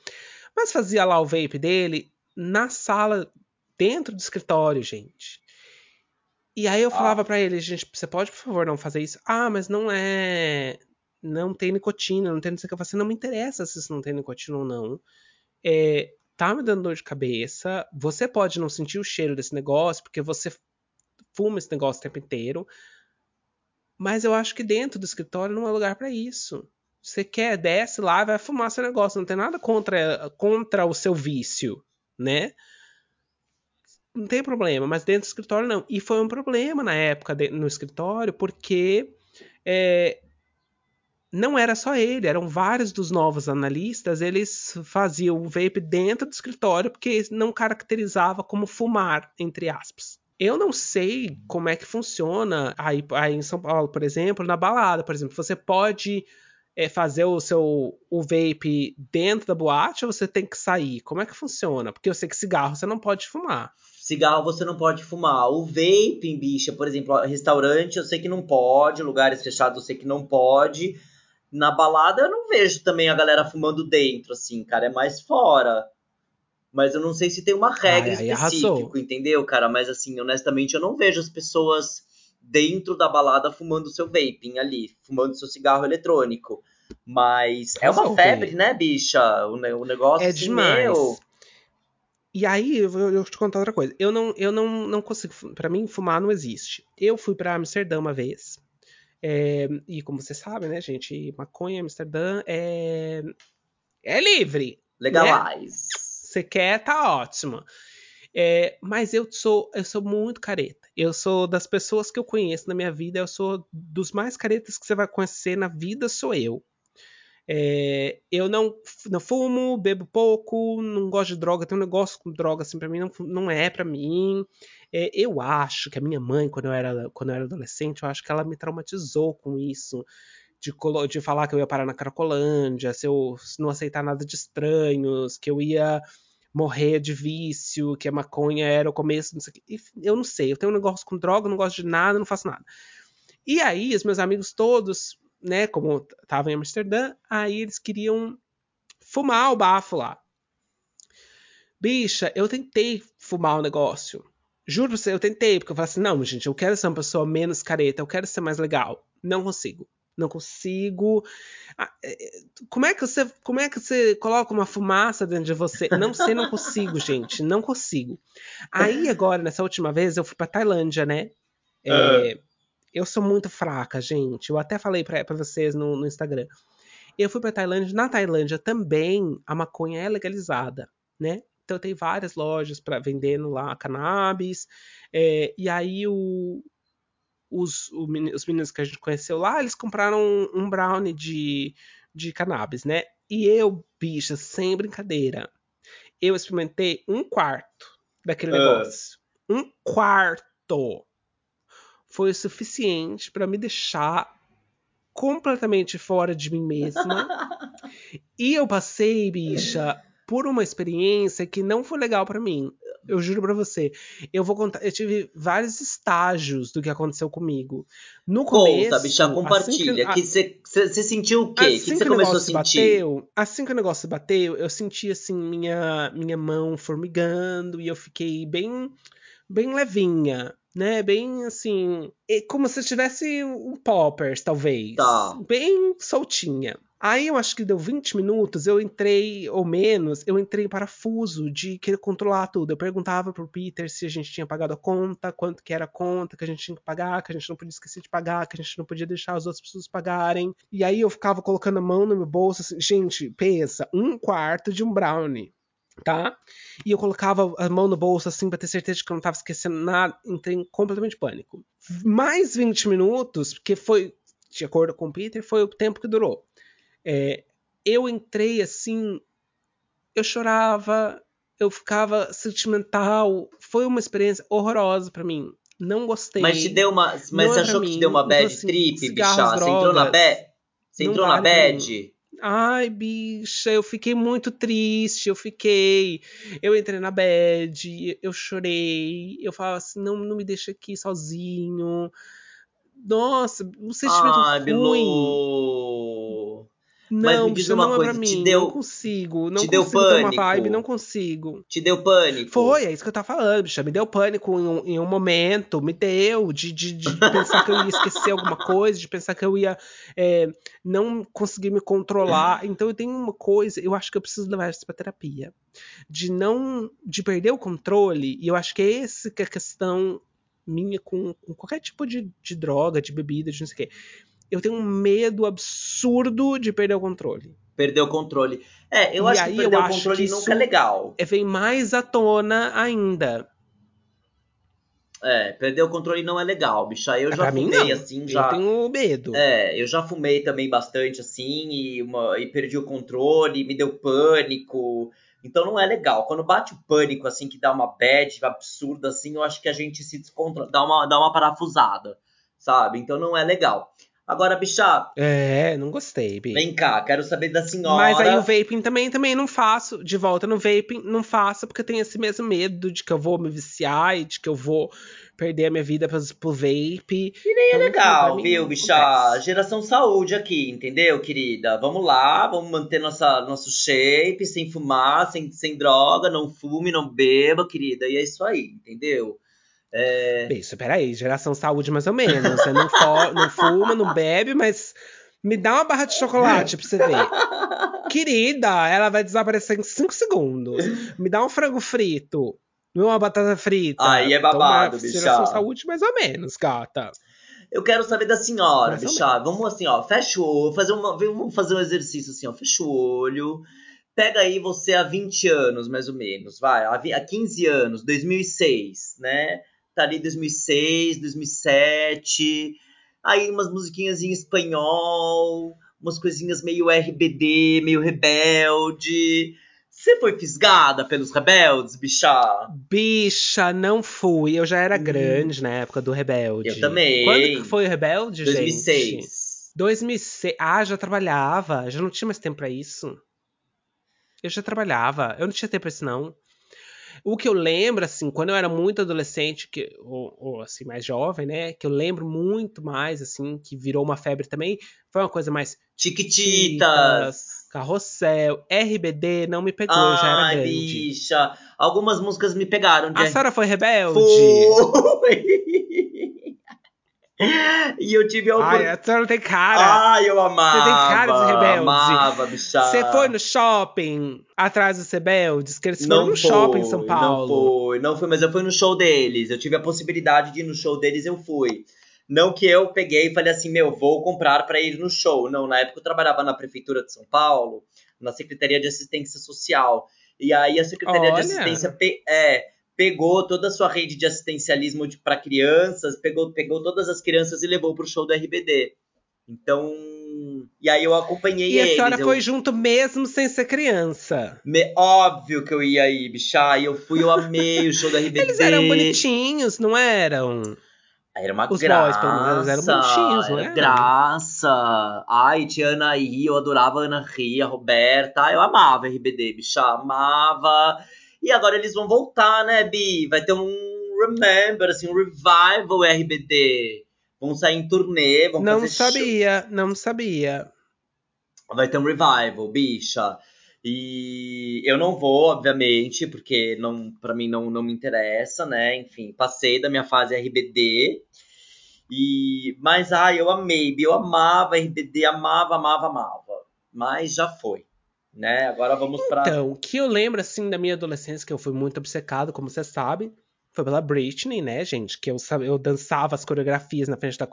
Mas fazia lá o vape dele na sala, dentro do escritório, gente. E aí eu ah. falava para ele, gente, você pode, por favor, não fazer isso? Ah, mas não é. Não tem nicotina, não tem não sei o que. Eu falei assim, não me interessa se isso não tem nicotina ou não. É, tá me dando dor de cabeça. Você pode não sentir o cheiro desse negócio, porque você fuma esse negócio o tempo inteiro. Mas eu acho que dentro do escritório não é lugar para isso. Você quer, desce lá, vai fumar seu negócio. Não tem nada contra, contra o seu vício, né? Não tem problema, mas dentro do escritório não. E foi um problema na época de, no escritório, porque é, não era só ele, eram vários dos novos analistas, eles faziam o vape dentro do escritório porque não caracterizava como fumar, entre aspas. Eu não sei como é que funciona aí, aí em São Paulo, por exemplo, na balada, por exemplo, você pode é, fazer o seu o vape dentro da boate ou você tem que sair? Como é que funciona? Porque eu sei que cigarro você não pode fumar. Cigarro você não pode fumar. O vape, bicha, por exemplo, restaurante eu sei que não pode, lugares fechados eu sei que não pode. Na balada eu não vejo também a galera fumando dentro, assim, cara, é mais fora. Mas eu não sei se tem uma regra ai, específica, entendeu, cara? Mas assim, honestamente, eu não vejo as pessoas dentro da balada fumando seu vaping ali, fumando seu cigarro eletrônico. Mas é uma febre, né, bicha? O, o negócio é assim, demais. Meu... E aí, eu vou, te contar outra coisa. Eu não, eu não, não consigo. para mim, fumar não existe. Eu fui para Amsterdã uma vez. É, e como você sabe, né, gente? Maconha Amsterdã é, é livre. Legalize. Né? Você quer, tá ótimo. É, mas eu sou, eu sou muito careta. Eu sou das pessoas que eu conheço na minha vida, eu sou dos mais caretas que você vai conhecer na vida, sou eu. É, eu não, não fumo, bebo pouco, não gosto de droga, tenho um negócio com droga, assim, pra mim não, não é pra mim. É, eu acho que a minha mãe, quando eu, era, quando eu era adolescente, eu acho que ela me traumatizou com isso de, de falar que eu ia parar na Cracolândia, se eu não aceitar nada de estranhos, que eu ia morrer de vício, que a maconha era o começo, não sei o que. Eu não sei, eu tenho um negócio com droga, não gosto de nada, não faço nada. E aí, os meus amigos todos, né, como estavam em Amsterdã, aí eles queriam fumar o bafo lá. Bicha, eu tentei fumar o negócio. Juro pra você, eu tentei, porque eu falei assim, não, gente, eu quero ser uma pessoa menos careta, eu quero ser mais legal. Não consigo não consigo. Ah, é, é, como é que você, como é que você coloca uma fumaça dentro de você? Não sei, não consigo, gente, não consigo. Aí agora nessa última vez eu fui para Tailândia, né? É, eu sou muito fraca, gente. Eu até falei para vocês no, no, Instagram. Eu fui para Tailândia. Na Tailândia também a maconha é legalizada, né? Então tem várias lojas para vendendo lá cannabis. É, e aí o, os, os meninos que a gente conheceu lá, eles compraram um, um brownie de, de cannabis, né? E eu, bicha, sem brincadeira, eu experimentei um quarto daquele uh. negócio. Um quarto foi o suficiente para me deixar completamente fora de mim mesma. e eu passei, bicha, por uma experiência que não foi legal para mim eu juro para você. Eu vou contar. Eu tive vários estágios do que aconteceu comigo. No começo. Conta, bicha, compartilha. Assim que você sentiu o quê? Assim que você começou a sentir? Bateu, assim que o negócio bateu, eu senti assim minha minha mão formigando e eu fiquei bem bem levinha, né? Bem assim, como se tivesse um poppers, talvez. Tá. Bem soltinha. Aí eu acho que deu 20 minutos, eu entrei, ou menos, eu entrei em parafuso de querer controlar tudo. Eu perguntava pro Peter se a gente tinha pagado a conta, quanto que era a conta, que a gente tinha que pagar, que a gente não podia esquecer de pagar, que a gente não podia deixar as outras pessoas pagarem. E aí eu ficava colocando a mão no meu bolso, assim, gente, pensa, um quarto de um brownie tá? E eu colocava a mão no bolso assim para ter certeza de que eu não tava esquecendo nada, entrei completamente pânico. Mais 20 minutos, porque foi, de acordo com o Peter, foi o tempo que durou. É, eu entrei assim, eu chorava, eu ficava sentimental. Foi uma experiência horrorosa para mim. Não gostei. Mas te deu uma, mas é achou que te deu uma bad então, assim, trip, bicha? Você entrou na bad? Você entrou na bad? Ai, bicha, eu fiquei muito triste, eu fiquei. Eu entrei na bed, eu chorei, eu falava assim, não, não me deixa aqui sozinho. Nossa, um sentimento Ai, ruim. Bilu. Mas Não, bicha, uma não é coisa, pra te mim, deu- não consigo, não te deu consigo uma pânico? vibe, não consigo. Te deu pânico? Foi, é isso que eu tava falando, bicha. Me deu pânico em um, em um momento, me deu de, de, de pensar que eu ia esquecer alguma coisa, de pensar que eu ia é, não conseguir me controlar. Então eu tenho uma coisa, eu acho que eu preciso levar isso pra terapia. De não. de perder o controle, e eu acho que é essa que é a questão minha com, com qualquer tipo de, de droga, de bebida, de não sei o quê. Eu tenho um medo absurdo de perder o controle. Perdeu o controle. É, eu E acho que perder eu o controle nunca é legal. É, vem mais à tona ainda. É, perder o controle não é legal, bicha. Eu já pra mim, fumei não. assim, Eu já. tenho medo. É, eu já fumei também bastante assim e, uma- e perdi o controle, me deu pânico. Então não é legal. Quando bate o pânico assim, que dá uma bad absurda assim, eu acho que a gente se descontrola, dá uma, dá uma parafusada, sabe? Então não é legal. Agora, bicha, É, não gostei, Bi. vem cá, quero saber da senhora. Mas aí o vaping também, também não faço. De volta no vaping, não faço, porque eu tenho esse mesmo medo de que eu vou me viciar e de que eu vou perder a minha vida pro, pro vape. E nem é Então, pra legal, mim, viu, bicha? acontece. Geração saúde aqui, entendeu, querida? Vamos lá, vamos manter nossa, nosso shape, sem fumar, sem, sem droga, não fume, não beba, querida. E é isso aí, entendeu? É, Bicho, peraí, geração saúde mais ou menos. Você não, não fuma, não bebe, mas me dá uma barra de chocolate pra você ver. Querida, ela vai desaparecer em 5 segundos. Me dá um frango frito. Uma batata frita. Aí é babado, então, bicha. Geração saúde mais ou menos, gata. Eu quero saber da senhora, Mais bicha. Vamos assim, ó, fecha o olho, fazer uma, vamos fazer um exercício assim, ó, fecha o olho. Pega aí você há 20 anos, mais ou menos, vai, há 15 anos, 2006, né? Tá ali 2006, 2007. Aí umas musiquinhas em espanhol, umas coisinhas meio RBD, meio rebelde. Você foi fisgada pelos rebeldes, bicha? Bicha, não fui. Eu já era Hum. grande na época do Rebelde. Eu também. Quando que foi o Rebelde, gente? 2006. 2006. Ah, já trabalhava. Já não tinha mais tempo pra isso. Eu já trabalhava. Eu não tinha tempo pra isso, não. O que eu lembro, assim, quando eu era muito adolescente, que, ou, ou, assim, mais jovem, né? Que eu lembro muito mais, assim, que virou uma febre também, foi uma coisa mais Chiquititas. carrossel, RBD, não me pegou, eu já era Ai, grande. bicha. Algumas músicas me pegaram. De... A senhora foi rebelde? Foi. e eu tive a Ai, oportunidade. a senhora não tem cara. Ai, eu amava. tem cara de rebelde. Amava. Você foi no shopping atrás dos rebeldes? Que eles foram Não no foi, shopping em São Paulo. Não foi, não foi, mas eu fui no show deles. Eu tive a possibilidade de ir no show deles, eu fui. Não que eu peguei e falei assim, meu, vou comprar para ir no show. Não, na época eu trabalhava na prefeitura de São Paulo, na Secretaria de Assistência Social. E aí a Secretaria de Olha. Assistência pe- é, pegou toda a sua rede de assistencialismo para crianças, pegou, pegou todas as crianças e levou pro show do RBD. Então, e aí eu acompanhei E a eles. senhora eu- foi junto mesmo sem ser criança. me- óbvio que eu ia aí, bicha. E eu fui, eu amei o show da RBD. Eles eram bonitinhos, não eram? Era uma Os graça. boys, pelo menos, eles eram bonitinhos, não era eram? graça. Ai, tinha Ana Ri, eu adorava a Ana Ri, a Roberta. Eu amava RBD, bicha, amava. E agora eles vão voltar, né, Bi? Vai ter um Remember, assim, um revival RBD. Vão sair em turnê, vão Não fazer show. sabia, não sabia. Vai ter um revival, bicha. E eu não vou, obviamente, porque não, para mim não, não me interessa, né? Enfim, passei da minha fase RBD. E mas ai, eu amei, eu amava RBD, amava, amava, amava. Mas já foi, né? Agora vamos pra Então, o que eu lembro, assim, da minha adolescência, que eu fui muito obcecado, como você sabe, foi pela Britney, né, gente? Que eu, eu dançava as coreografias na frente da.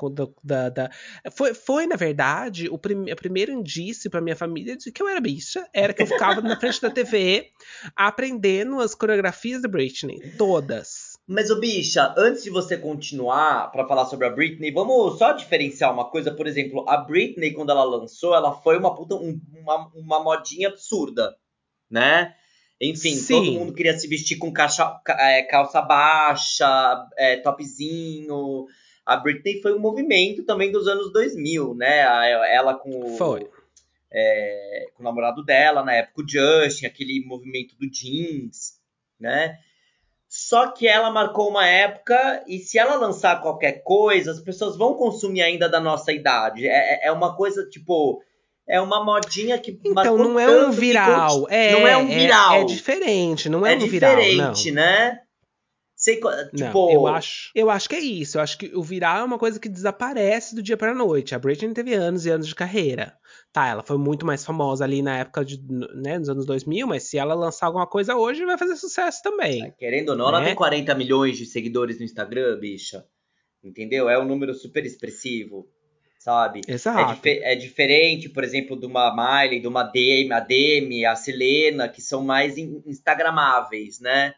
da, da- Foi, foi, na verdade, o, prim, o primeiro indício pra minha família de que eu era bicha. Era que eu ficava na frente da TV aprendendo as coreografias da Britney. Todas. Mas, ô bicha, antes de você continuar pra falar sobre a Britney, vamos só diferenciar uma coisa. Por exemplo, a Britney, quando ela lançou, ela foi uma puta, um- uma, uma modinha absurda, né? Enfim, Sim. todo mundo queria se vestir com caixa- ca- é, calça baixa, é, topzinho. A Britney foi um movimento também dos anos 2000, né? Ela com o, Foi. é, com o namorado dela, na época o Justin, aquele movimento do jeans, né? Só que ela marcou uma época e se ela lançar qualquer coisa, as pessoas vão consumir ainda da nossa idade. É, é, é uma coisa tipo. É uma modinha que. Então não é um viral. É, não é um viral. É, é diferente, não é, é um viral. É diferente, né? Sei, tipo, não, eu acho, eu acho que é isso. Eu acho que o viral é uma coisa que desaparece do dia para noite. A Britney teve anos e anos de carreira. Tá, ela foi muito mais famosa ali na época de, né, nos anos 2000, mas se ela lançar alguma coisa hoje, vai fazer sucesso também. É, querendo ou não, né? ela tem 40 milhões de seguidores no Instagram, bicha. Entendeu? É um número super expressivo, sabe? Exato. É, é diferente, por exemplo, de uma Miley, de uma Demi, a Demi, a Selena, que são mais instagramáveis, né?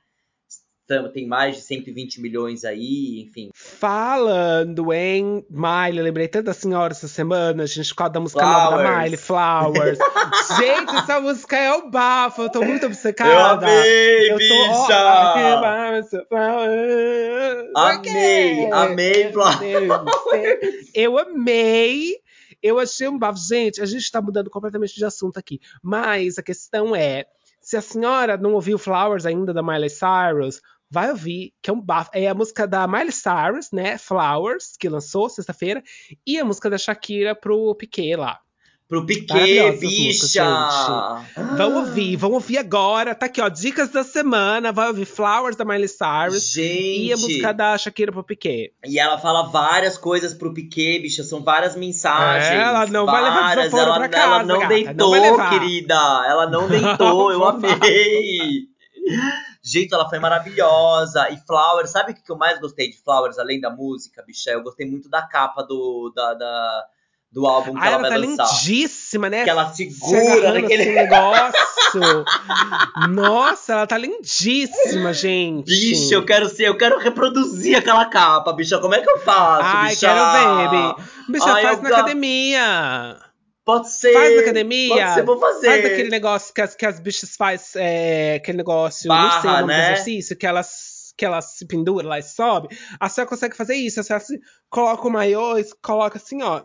Tem mais de 120 milhões aí, enfim. Falando em Miley, lembrei tanta senhora essa semana, a gente ficou da música Flowers. nova da Miley, Flowers. gente, essa música é o bafo, eu tô muito obcecada. Eu amei, eu bicha! Amei, amei, Flowers. Eu amei. Eu achei um bafo. Gente, a gente tá mudando completamente de assunto aqui. Mas a questão é se a senhora não ouviu Flowers ainda da Miley Cyrus, vai ouvir, que é um bafo. É a música da Miley Cyrus, né? Flowers, que lançou sexta-feira, e a música da Shakira pro Piquet lá. Pro Piquet, bicha! Vão ouvir, vão ouvir agora. Tá aqui, ó, dicas da semana. Vai ouvir Flowers da Miley Cyrus Gente. e a música da Shakira pro Piquet. E ela fala várias coisas pro Piquet, bicha. São várias mensagens. É, ela não várias. vai levar ela, pra casa, Ela não gata, deitou, não querida. Ela não deitou, eu amei. Gente, ela foi maravilhosa. E Flowers, sabe o que eu mais gostei de Flowers, além da música, bicha? Eu gostei muito da capa do, da, da do álbum que ah, ela, ela vai tá lançar. lindíssima, né? Que ela segura naquele negócio. Nossa, ela tá lindíssima, gente. Bicho, eu quero ser, eu quero reproduzir aquela capa, bicha. Como é que eu faço, Ai, bicha? quero ver, baby. Bicha, Ai, faz na ga- academia. Pode ser. Faz na academia. Pode ser, vou fazer. Faz aquele negócio que as, que as bichas faz, é, aquele negócio, não sei o Barra, nome do né? exercício, que elas que ela se pendura lá e sobe. A senhora consegue fazer isso. A senhora se coloca o maiô e coloca assim, ó.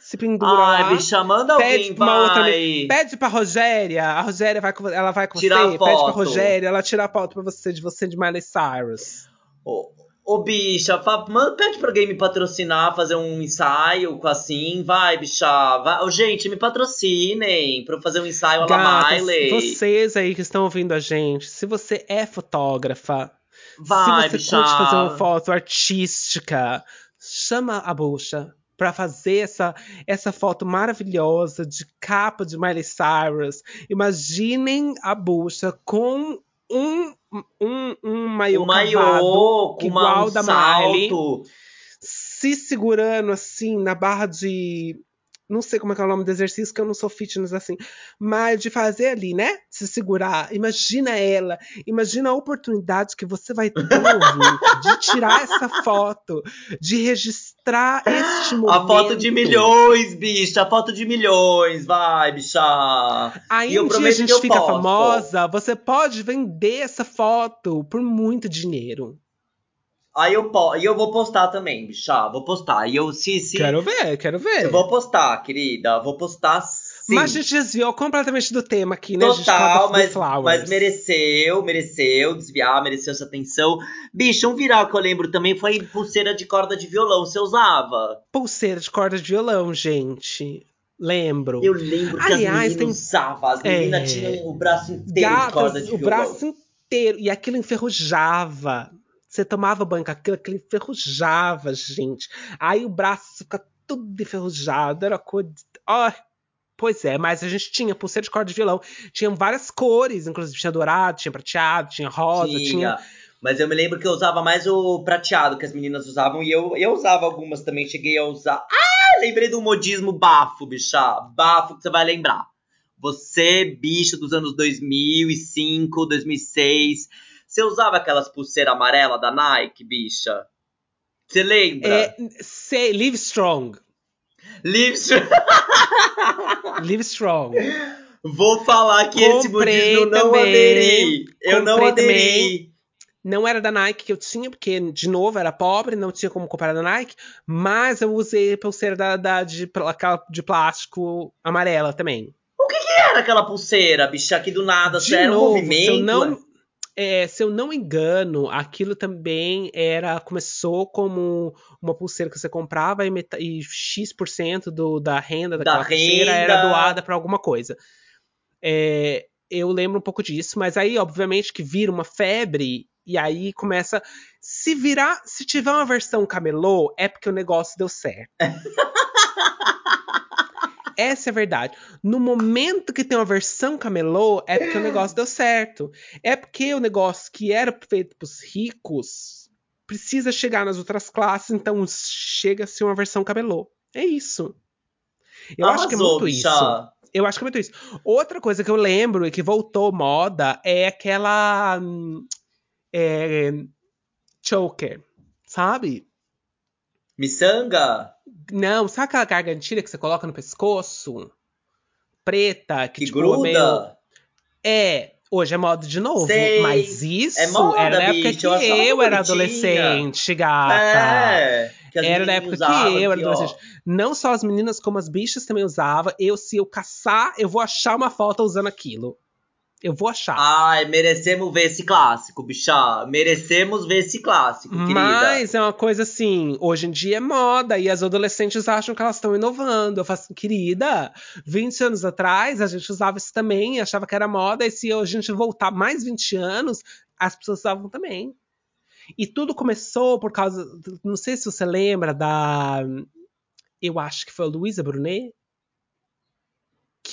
Se pendura Ai, lá. bicha, manda Pede alguém, uma outra. Pede pra Rogéria, a Rogéria vai com, ela vai com Tirar você, pede pra foto. Rogéria, ela tira a foto pra você, de você de Miley Cyrus. Ô, ô, bicha, fa- manda, pede pra alguém me patrocinar, fazer um ensaio com assim. Vai, bicha. Vai. Ô, gente, me patrocinem pra eu fazer um ensaio à la Miley. vocês aí que estão ouvindo a gente, se você é fotógrafa, Vai, se você bicha. curte fazer uma foto artística, chama a bucha pra fazer essa, essa foto maravilhosa de capa de Miley Cyrus. Imaginem a bucha com um um, um maiô, Um maiô com igual uma, um da Miley, salto. se segurando assim na barra de não sei como é que é o nome do exercício, que eu não sou fitness assim, mas de fazer ali, né? Se segurar. Imagina ela, imagina a oportunidade que você vai ter ouvinte, de tirar essa foto, de registrar este momento. A foto de milhões, bicha. A foto de milhões. Vai, bicha. Aí E um dia a gente eu fica posto. famosa, você pode vender essa foto por muito dinheiro. Aí eu, e eu vou postar também, bicha. Vou postar. E eu, se, se. Quero ver, quero ver. Eu vou postar, querida. Vou postar sim. Mas a gente desviou completamente do tema aqui, né? Total, mas, mas mereceu, mereceu desviar, mereceu essa atenção. Bicho, um viral que eu lembro também foi pulseira de corda de violão. Você usava? Pulseira de corda de violão, gente. Lembro. Eu lembro que Aliás, as meninas usavam. As meninas É. tinham o braço inteiro de corda Gatas, de o violão. braço inteiro. E aquilo enferrujava. Você tomava banho com aquilo, aquilo enferrujava, gente. Aí o braço fica tudo enferrujado. Era coisa. de- Ó, pois é, mas a gente tinha pulseira de corda de violão. Tinha várias cores, inclusive tinha dourado, tinha prateado, tinha rosa, tinha. Tinha. Mas eu me lembro que eu usava mais o prateado que as meninas usavam e eu, eu usava algumas também. Cheguei a usar. Ah, lembrei do modismo bafo, bicha. Bafo que você vai lembrar. Você, bicha dos anos 2005, 2006. Você usava aquelas pulseiras amarelas da Nike, bicha? Você lembra? É, sei, Live Strong. Live- Live Strong. Vou falar que esse Comprei modismo eu não também. aderei. Eu não aderei. Não era da Nike que eu tinha, porque, de novo, era pobre, não tinha como comprar da Nike, mas eu usei pulseira da, da de, de plástico amarela também. O que, que era aquela pulseira, bicha, aqui do nada? De era novo, um movimento? Se eu, não, é, se eu não engano, aquilo também era começou como uma pulseira que você comprava e, e X% do, da renda daquela Da pulseira renda. era doada para alguma coisa. É, eu lembro um pouco disso, mas aí, obviamente, que vira uma febre e aí começa. Se virar, se tiver uma versão camelô, é porque o negócio deu certo. Essa é a verdade. No momento que tem uma versão camelô, é porque o negócio deu certo. É porque o negócio que era feito para os ricos precisa chegar nas outras classes, então chega a ser uma versão camelô. É isso. Eu acho que é Arrasou, muito bicha. isso. Eu acho que é muito isso. Outra coisa que eu lembro e que voltou moda é aquela. hum, é, choker, sabe? Miçanga? Não, sabe aquela gargantilha que você coloca no pescoço? Preta, que, Que tipo, gruda? meio. É, hoje é moda de novo. Sei. Mas isso É moda, era na época bicho, que eu eu era adolescente, gata. É. Era na época que eu era ó. adolescente. Não só as meninas, como as bichas também usavam. Eu, se eu caçar, eu vou achar uma foto usando aquilo. Eu vou achar. Ai, merecemos ver esse clássico, bicha. Merecemos ver esse clássico, querida. Mas é uma coisa assim, hoje em dia é moda e as adolescentes acham que elas estão inovando. Eu falo assim, querida, 20 anos atrás a gente usava isso também, achava que era moda, e se a gente voltar mais 20 anos, as pessoas usavam também. E tudo começou por causa, não sei se você lembra da, eu acho que foi a Luísa Brunet,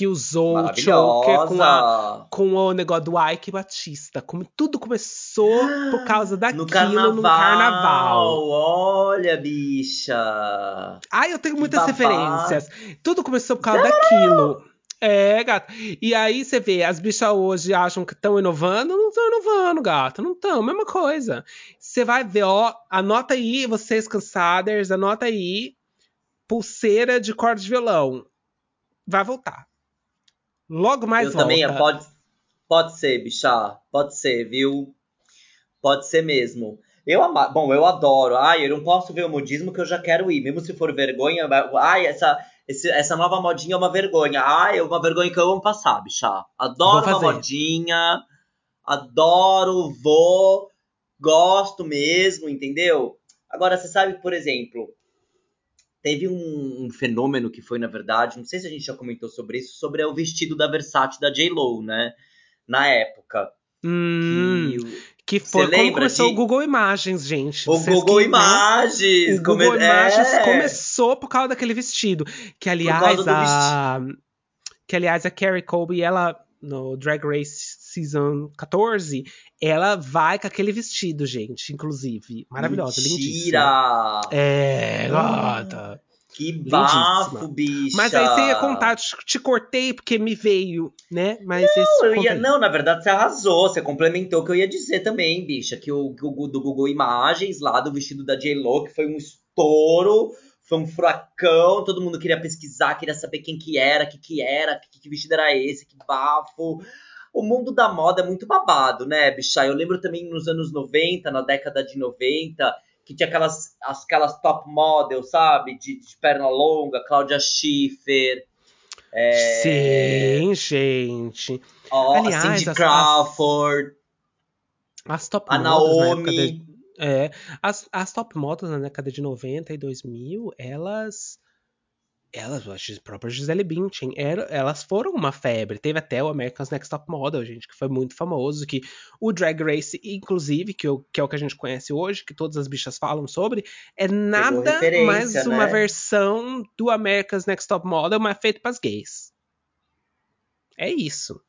que usou o choker com, a, com o negócio do Ike Batista. Como tudo começou por causa daquilo No carnaval. no carnaval. Olha, bicha. Ai, eu tenho Que muitas babado. referências. Tudo começou por causa daquilo. É, gata. E aí você vê, as bichas hoje acham que estão inovando, não estão inovando, gata. Não estão, mesma coisa. Você vai ver, ó, anota aí, vocês cansadas, anota aí, pulseira de corda de violão. Vai voltar. Logo mais eu volta. também, pode, pode ser, bicha. Pode ser, viu? Pode ser mesmo. Eu ama... Bom, eu adoro. Ai, eu não posso ver o modismo que eu já quero ir. Mesmo se for vergonha. Ai, essa, esse- essa nova modinha é uma vergonha. Ai, é uma vergonha que eu amo passar, bicha. Adoro uma modinha. Adoro, vou. Gosto mesmo, entendeu? Agora, você sabe, por exemplo, teve um, um fenômeno que foi, na verdade, não sei se a gente já comentou sobre isso, sobre o vestido da Versace da J-Lo, né? Na época. Hum, Que que foi como começou de- o Google Imagens, gente. o Vocês Google que, né? Imagens. O Google come- Imagens é. começou por causa daquele vestido. Que aliás, a. Que aliás, a Carrie Colby, ela, no Drag Race Season 14, ela vai com aquele vestido, gente, inclusive. Maravilhosa, lindíssima. Mentira! É, gata. Que bafo, bicha! Mas aí você ia contar, te, te cortei porque me veio, né? Mas Não, eu ia, não, na verdade você arrasou, você complementou o que eu ia dizer também, bicha, que o do Google Imagens, lá do vestido da J-Lo, que foi um estouro, foi um furacão, todo mundo queria pesquisar, queria saber quem que era, que que era, que, que vestido era esse, que bafo. O mundo da moda é muito babado, né, bicha? Eu lembro também nos anos 90, na década de 90, que tinha aquelas, aquelas top models, sabe? De, de perna longa, Cláudia Schiffer, Sim, gente. ó, Aliás, Cindy as- Crawford. As top A Naomi. É, as, as top models na década de 90 e 2000, elas elas, a própria Gisele Bündchen, era, elas foram uma febre. Teve até o America's Next Top Model, gente, que foi muito famoso, que o Drag Race, inclusive, que, o- que é o que a gente conhece hoje, que todas as bichas falam sobre, é nada mais uma né? versão do America's Next Top Model, mas feito para as gays. É isso.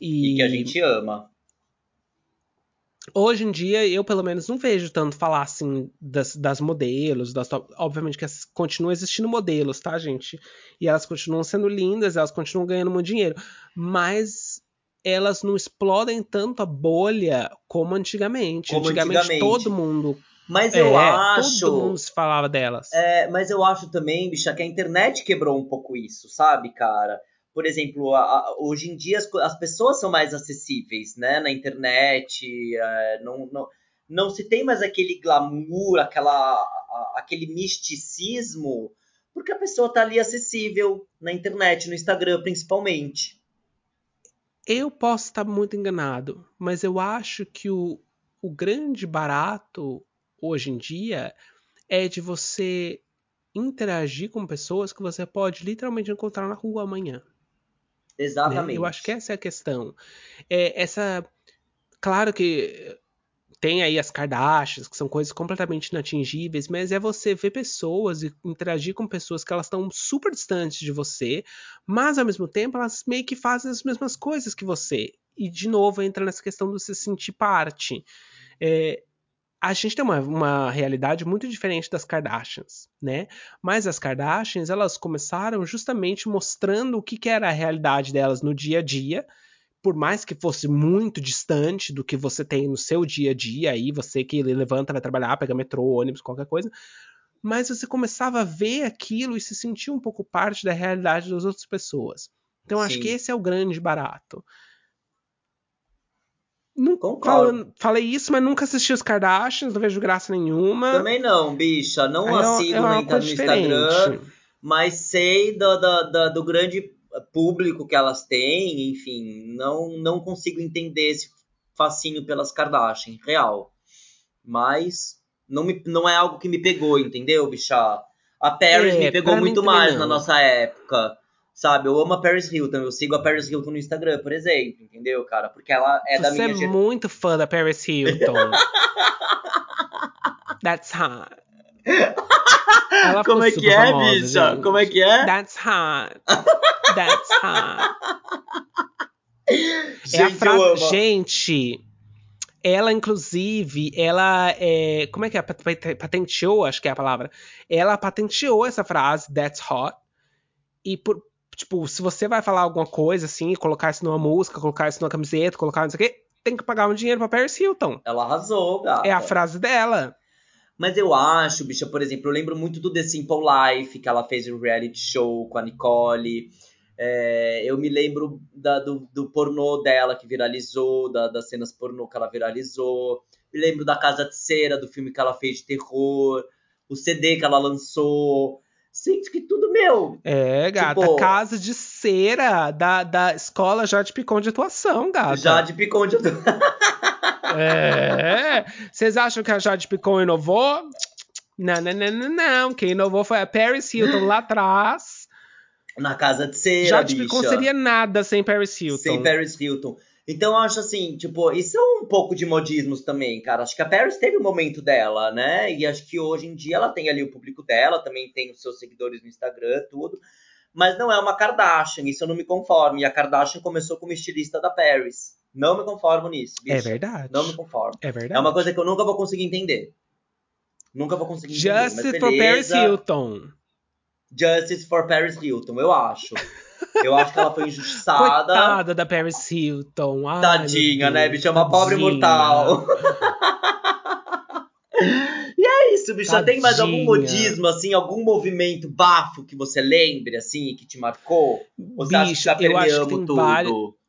E que a gente ama. Hoje em dia, eu pelo menos não vejo tanto falar assim das, das modelos, das top- obviamente que continuam existindo modelos, tá, gente? E elas continuam sendo lindas, elas continuam ganhando muito dinheiro, mas elas não explodem tanto a bolha como antigamente. Como antigamente, antigamente. todo mundo, Mas é, eu acho. todo mundo se falava delas. É, mas eu acho também, bicha, que a internet quebrou um pouco isso, sabe, cara? Por exemplo, a- a- hoje em dia as, as pessoas são mais acessíveis, né? Na internet. é, não, não- não se tem mais aquele glamour, aquela, aquele misticismo, porque a pessoa está ali acessível na internet, no Instagram principalmente. Eu posso estar muito enganado, mas eu acho que o, o grande barato hoje em dia é de você interagir com pessoas que você pode literalmente encontrar na rua amanhã. Exatamente. Né? Eu acho que essa é a questão. É, essa. Claro que tem aí as Kardashians, que são coisas completamente inatingíveis, mas é você ver pessoas e interagir com pessoas que elas estão super distantes de você, mas ao mesmo tempo elas meio que fazem as mesmas coisas que você. E de novo entra nessa questão de se sentir parte. É, a gente tem uma, uma realidade muito diferente das Kardashians, né? Mas as Kardashians, elas começaram justamente mostrando o que, que era a realidade delas no dia a dia, por mais que fosse muito distante do que você tem no seu dia a dia, aí você que levanta, vai trabalhar, pega metrô, ônibus, qualquer coisa, mas você começava a ver aquilo e se sentir um pouco parte da realidade das outras pessoas. Então Sim. acho que esse é o grande barato. Não, Concordo. falei isso, mas nunca assisti os Kardashians, não vejo graça nenhuma. Também não, bicha. Não é, assino é no Instagram, mas sei do, do, do, do grande público que elas têm, enfim, não, não consigo entender esse fascínio pelas Kardashian, real. Mas não, me, não é algo que me pegou, entendeu, bicha? A Paris é, me pegou muito mais não. na nossa época, sabe? Eu amo a Paris Hilton, eu sigo a Paris Hilton no Instagram, por exemplo, entendeu, cara? Porque ela é Você da minha Você é muito fã da Paris Hilton. That's hot. Ela Como é que é, famosa, bicha? Gente. Como é que é? That's hot. That's hot. Gente, é a frase. Gente, ela, inclusive, ela é. Como é que é? Patenteou, acho que é a palavra. Ela patenteou essa frase, that's hot. E por. Tipo, se você vai falar alguma coisa assim, colocar isso numa música, colocar isso numa camiseta, colocar não sei o quê, tem que pagar um dinheiro pra Paris Hilton. Ela arrasou, gata. É a frase dela. Mas eu acho, bicha, por exemplo, eu lembro muito do The Simple Life, que ela fez o um reality show com a Nicole. É, eu me lembro da, do, do, pornô dela que viralizou, da, das cenas pornô que ela viralizou. Me lembro da Casa de Cera, do filme que ela fez de terror. O CD que ela lançou. Sinto que tudo meu. É, gata. Tipo, casa de cera da, da escola Jade Picon de atuação, gata. Jade Picon de atuação. É. Vocês acham que a Jade Picon inovou? Não, não, não, não, não. Quem inovou foi a Paris Hilton lá atrás. Na casa de cera, Jade bicha. Picon seria nada sem Paris Hilton. Sem Paris Hilton. Então eu acho assim, tipo, isso é um pouco de modismos também, cara. Acho que a Paris teve o um momento dela, né? E acho que hoje em dia ela tem ali o público dela, também tem os seus seguidores no Instagram, tudo. Mas não é uma Kardashian, isso eu não me conformo. E a Kardashian começou como estilista da Paris. Não me conformo nisso. Bicho. É verdade. Não me conformo. É verdade. É uma coisa que eu nunca vou conseguir entender. Nunca vou conseguir entender. Justice for Paris Hilton. Justice for Paris Hilton, eu acho. Eu acho que ela foi injustiçada. Coitada da Paris Hilton. Ai, Tadinha, né, bicho? É uma pobre mortal. e é isso, bicho. Tadinha. Tem mais algum modismo, assim, algum movimento bafo que você lembre, assim, que te marcou? Ou você bicho, acha que já permeamos tudo? Vários...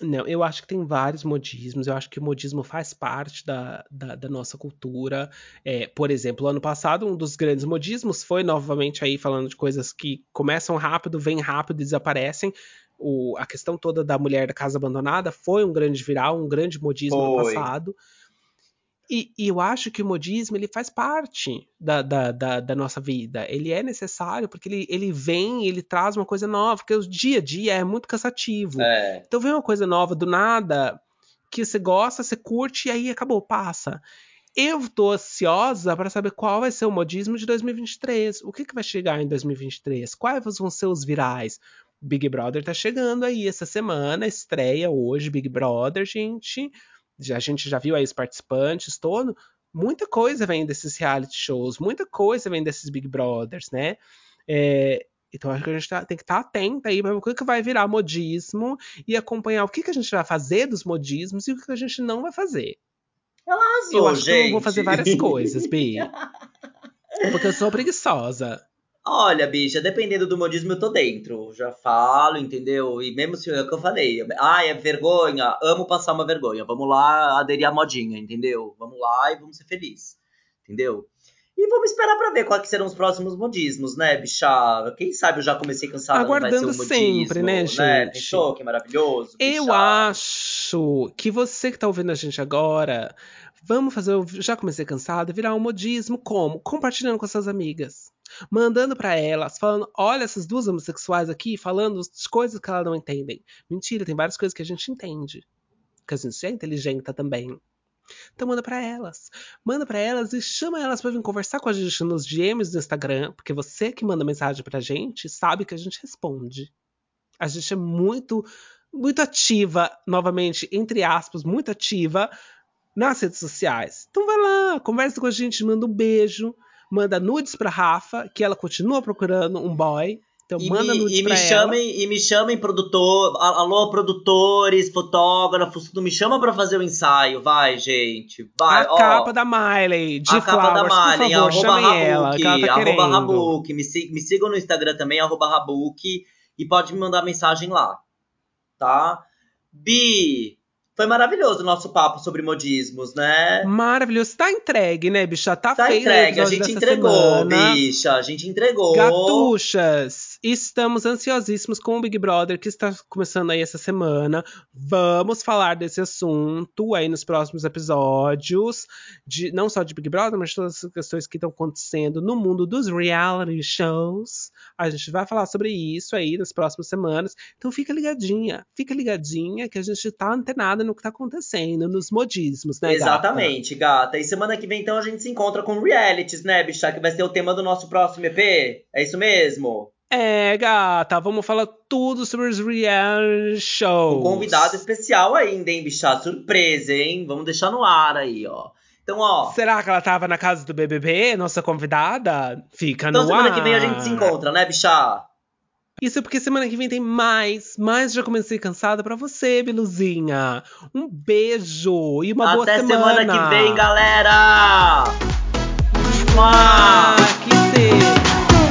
Não, eu acho que tem vários modismos. Eu acho que o modismo faz parte da, da, da nossa cultura. É, por exemplo, ano passado, um dos grandes modismos foi, novamente, aí falando de coisas que começam rápido, vêm rápido e desaparecem. O, a questão toda da mulher da casa abandonada foi um grande viral, um grande modismo foi. no passado. E, e, eu acho que o modismo ele faz parte da, da, da, da, nossa vida. Ele é necessário porque ele, ele vem, ele traz uma coisa nova, porque o dia a dia é muito cansativo. É. Então vem uma coisa nova do nada que você gosta, você curte e aí acabou, passa. Eu tô ansiosa para saber qual vai ser o modismo de 2023. O que, que vai chegar em 2023? Quais vão ser os virais? Big Brother tá chegando aí essa semana, estreia hoje Big Brother, gente a gente já viu aí os participantes todo, muita coisa vem desses reality shows, muita coisa vem desses Big Brothers, né? É, então acho que a gente tá, tem que estar tá atenta aí para o que, que vai virar modismo e acompanhar o que, que a gente vai fazer dos modismos e o que, que a gente não vai fazer. Arrasou, eu acho gente. que eu vou fazer várias coisas, Bi. Porque eu sou preguiçosa. Olha, bicha, dependendo do modismo, eu tô dentro. Já falo, entendeu? E mesmo se é o que eu falei, ah, é vergonha, amo passar uma vergonha. Vamos lá aderir à modinha, entendeu? Vamos lá e vamos ser felizes, entendeu? E vamos esperar pra ver quais serão os próximos modismos, né, bicha? Quem sabe eu já comecei cansada, Aguardando não vai ser um modismo, sempre, né, gente? né? Pensou que maravilhoso? Bicha? Eu acho que você que tá ouvindo a gente agora, vamos fazer, eu já comecei cansada, virar um modismo como? Compartilhando com as suas amigas. Mandando pra elas, falando, olha essas duas homossexuais aqui, falando coisas que elas não entendem. Mentira, tem várias coisas que a gente entende. Que a gente é inteligente também. Então manda para elas. Manda para elas e chama elas para vir conversar com a gente nos DMs do Instagram, porque você que manda mensagem pra gente sabe que a gente responde. A gente é muito muito ativa, novamente, entre aspas, muito ativa nas redes sociais. Então vai lá, conversa com a gente, manda um beijo, manda nudes pra Rafa, que ela continua procurando um boy. Então E manda me, nudes e me pra chamem, ela. e me chamem produtor, alô produtores, fotógrafos, tudo me chama pra fazer o ensaio, vai gente, vai, a ó. capa da Miley, de a capa da Flowers, Miley, por favor, arroba chamem ela, que ela Rabuki, tá arroba. Rabuki, me, me sigam no Instagram também, arroba Rabuki, e pode me mandar mensagem lá, tá? Bi, foi maravilhoso o nosso papo sobre modismos, né? Maravilhoso. Tá entregue, né, bicha? Tá, Tá entregue, a gente entregou, semana. bicha, a gente entregou. Gatuchas, estamos ansiosíssimos com o Big Brother que está começando aí essa semana. Vamos falar desse assunto aí nos próximos episódios, de não só de Big Brother, mas de todas as questões que estão acontecendo no mundo dos reality shows. A gente vai falar sobre isso aí nas próximas semanas. Então fica ligadinha, fica ligadinha que a gente tá antenada no que tá acontecendo, nos modismos, né, gata? Exatamente, gata. E semana que vem, então, a gente se encontra com realities, né, bicha? Que vai ser o tema do nosso próximo EP. É isso mesmo? É, gata, vamos falar tudo sobre os reality shows. Um convidado especial ainda, hein, bicha? Surpresa, hein? Vamos deixar no ar aí, ó. Então, ó. Será que ela tava na casa do BBB, nossa convidada? Fica Então, no semana ar. que vem a gente se encontra, né, bicha? Isso porque semana que vem tem mais, mais já comecei cansada pra você, Biluzinha. Um beijo e uma boa Até semana. semana que vem, galera! Mua!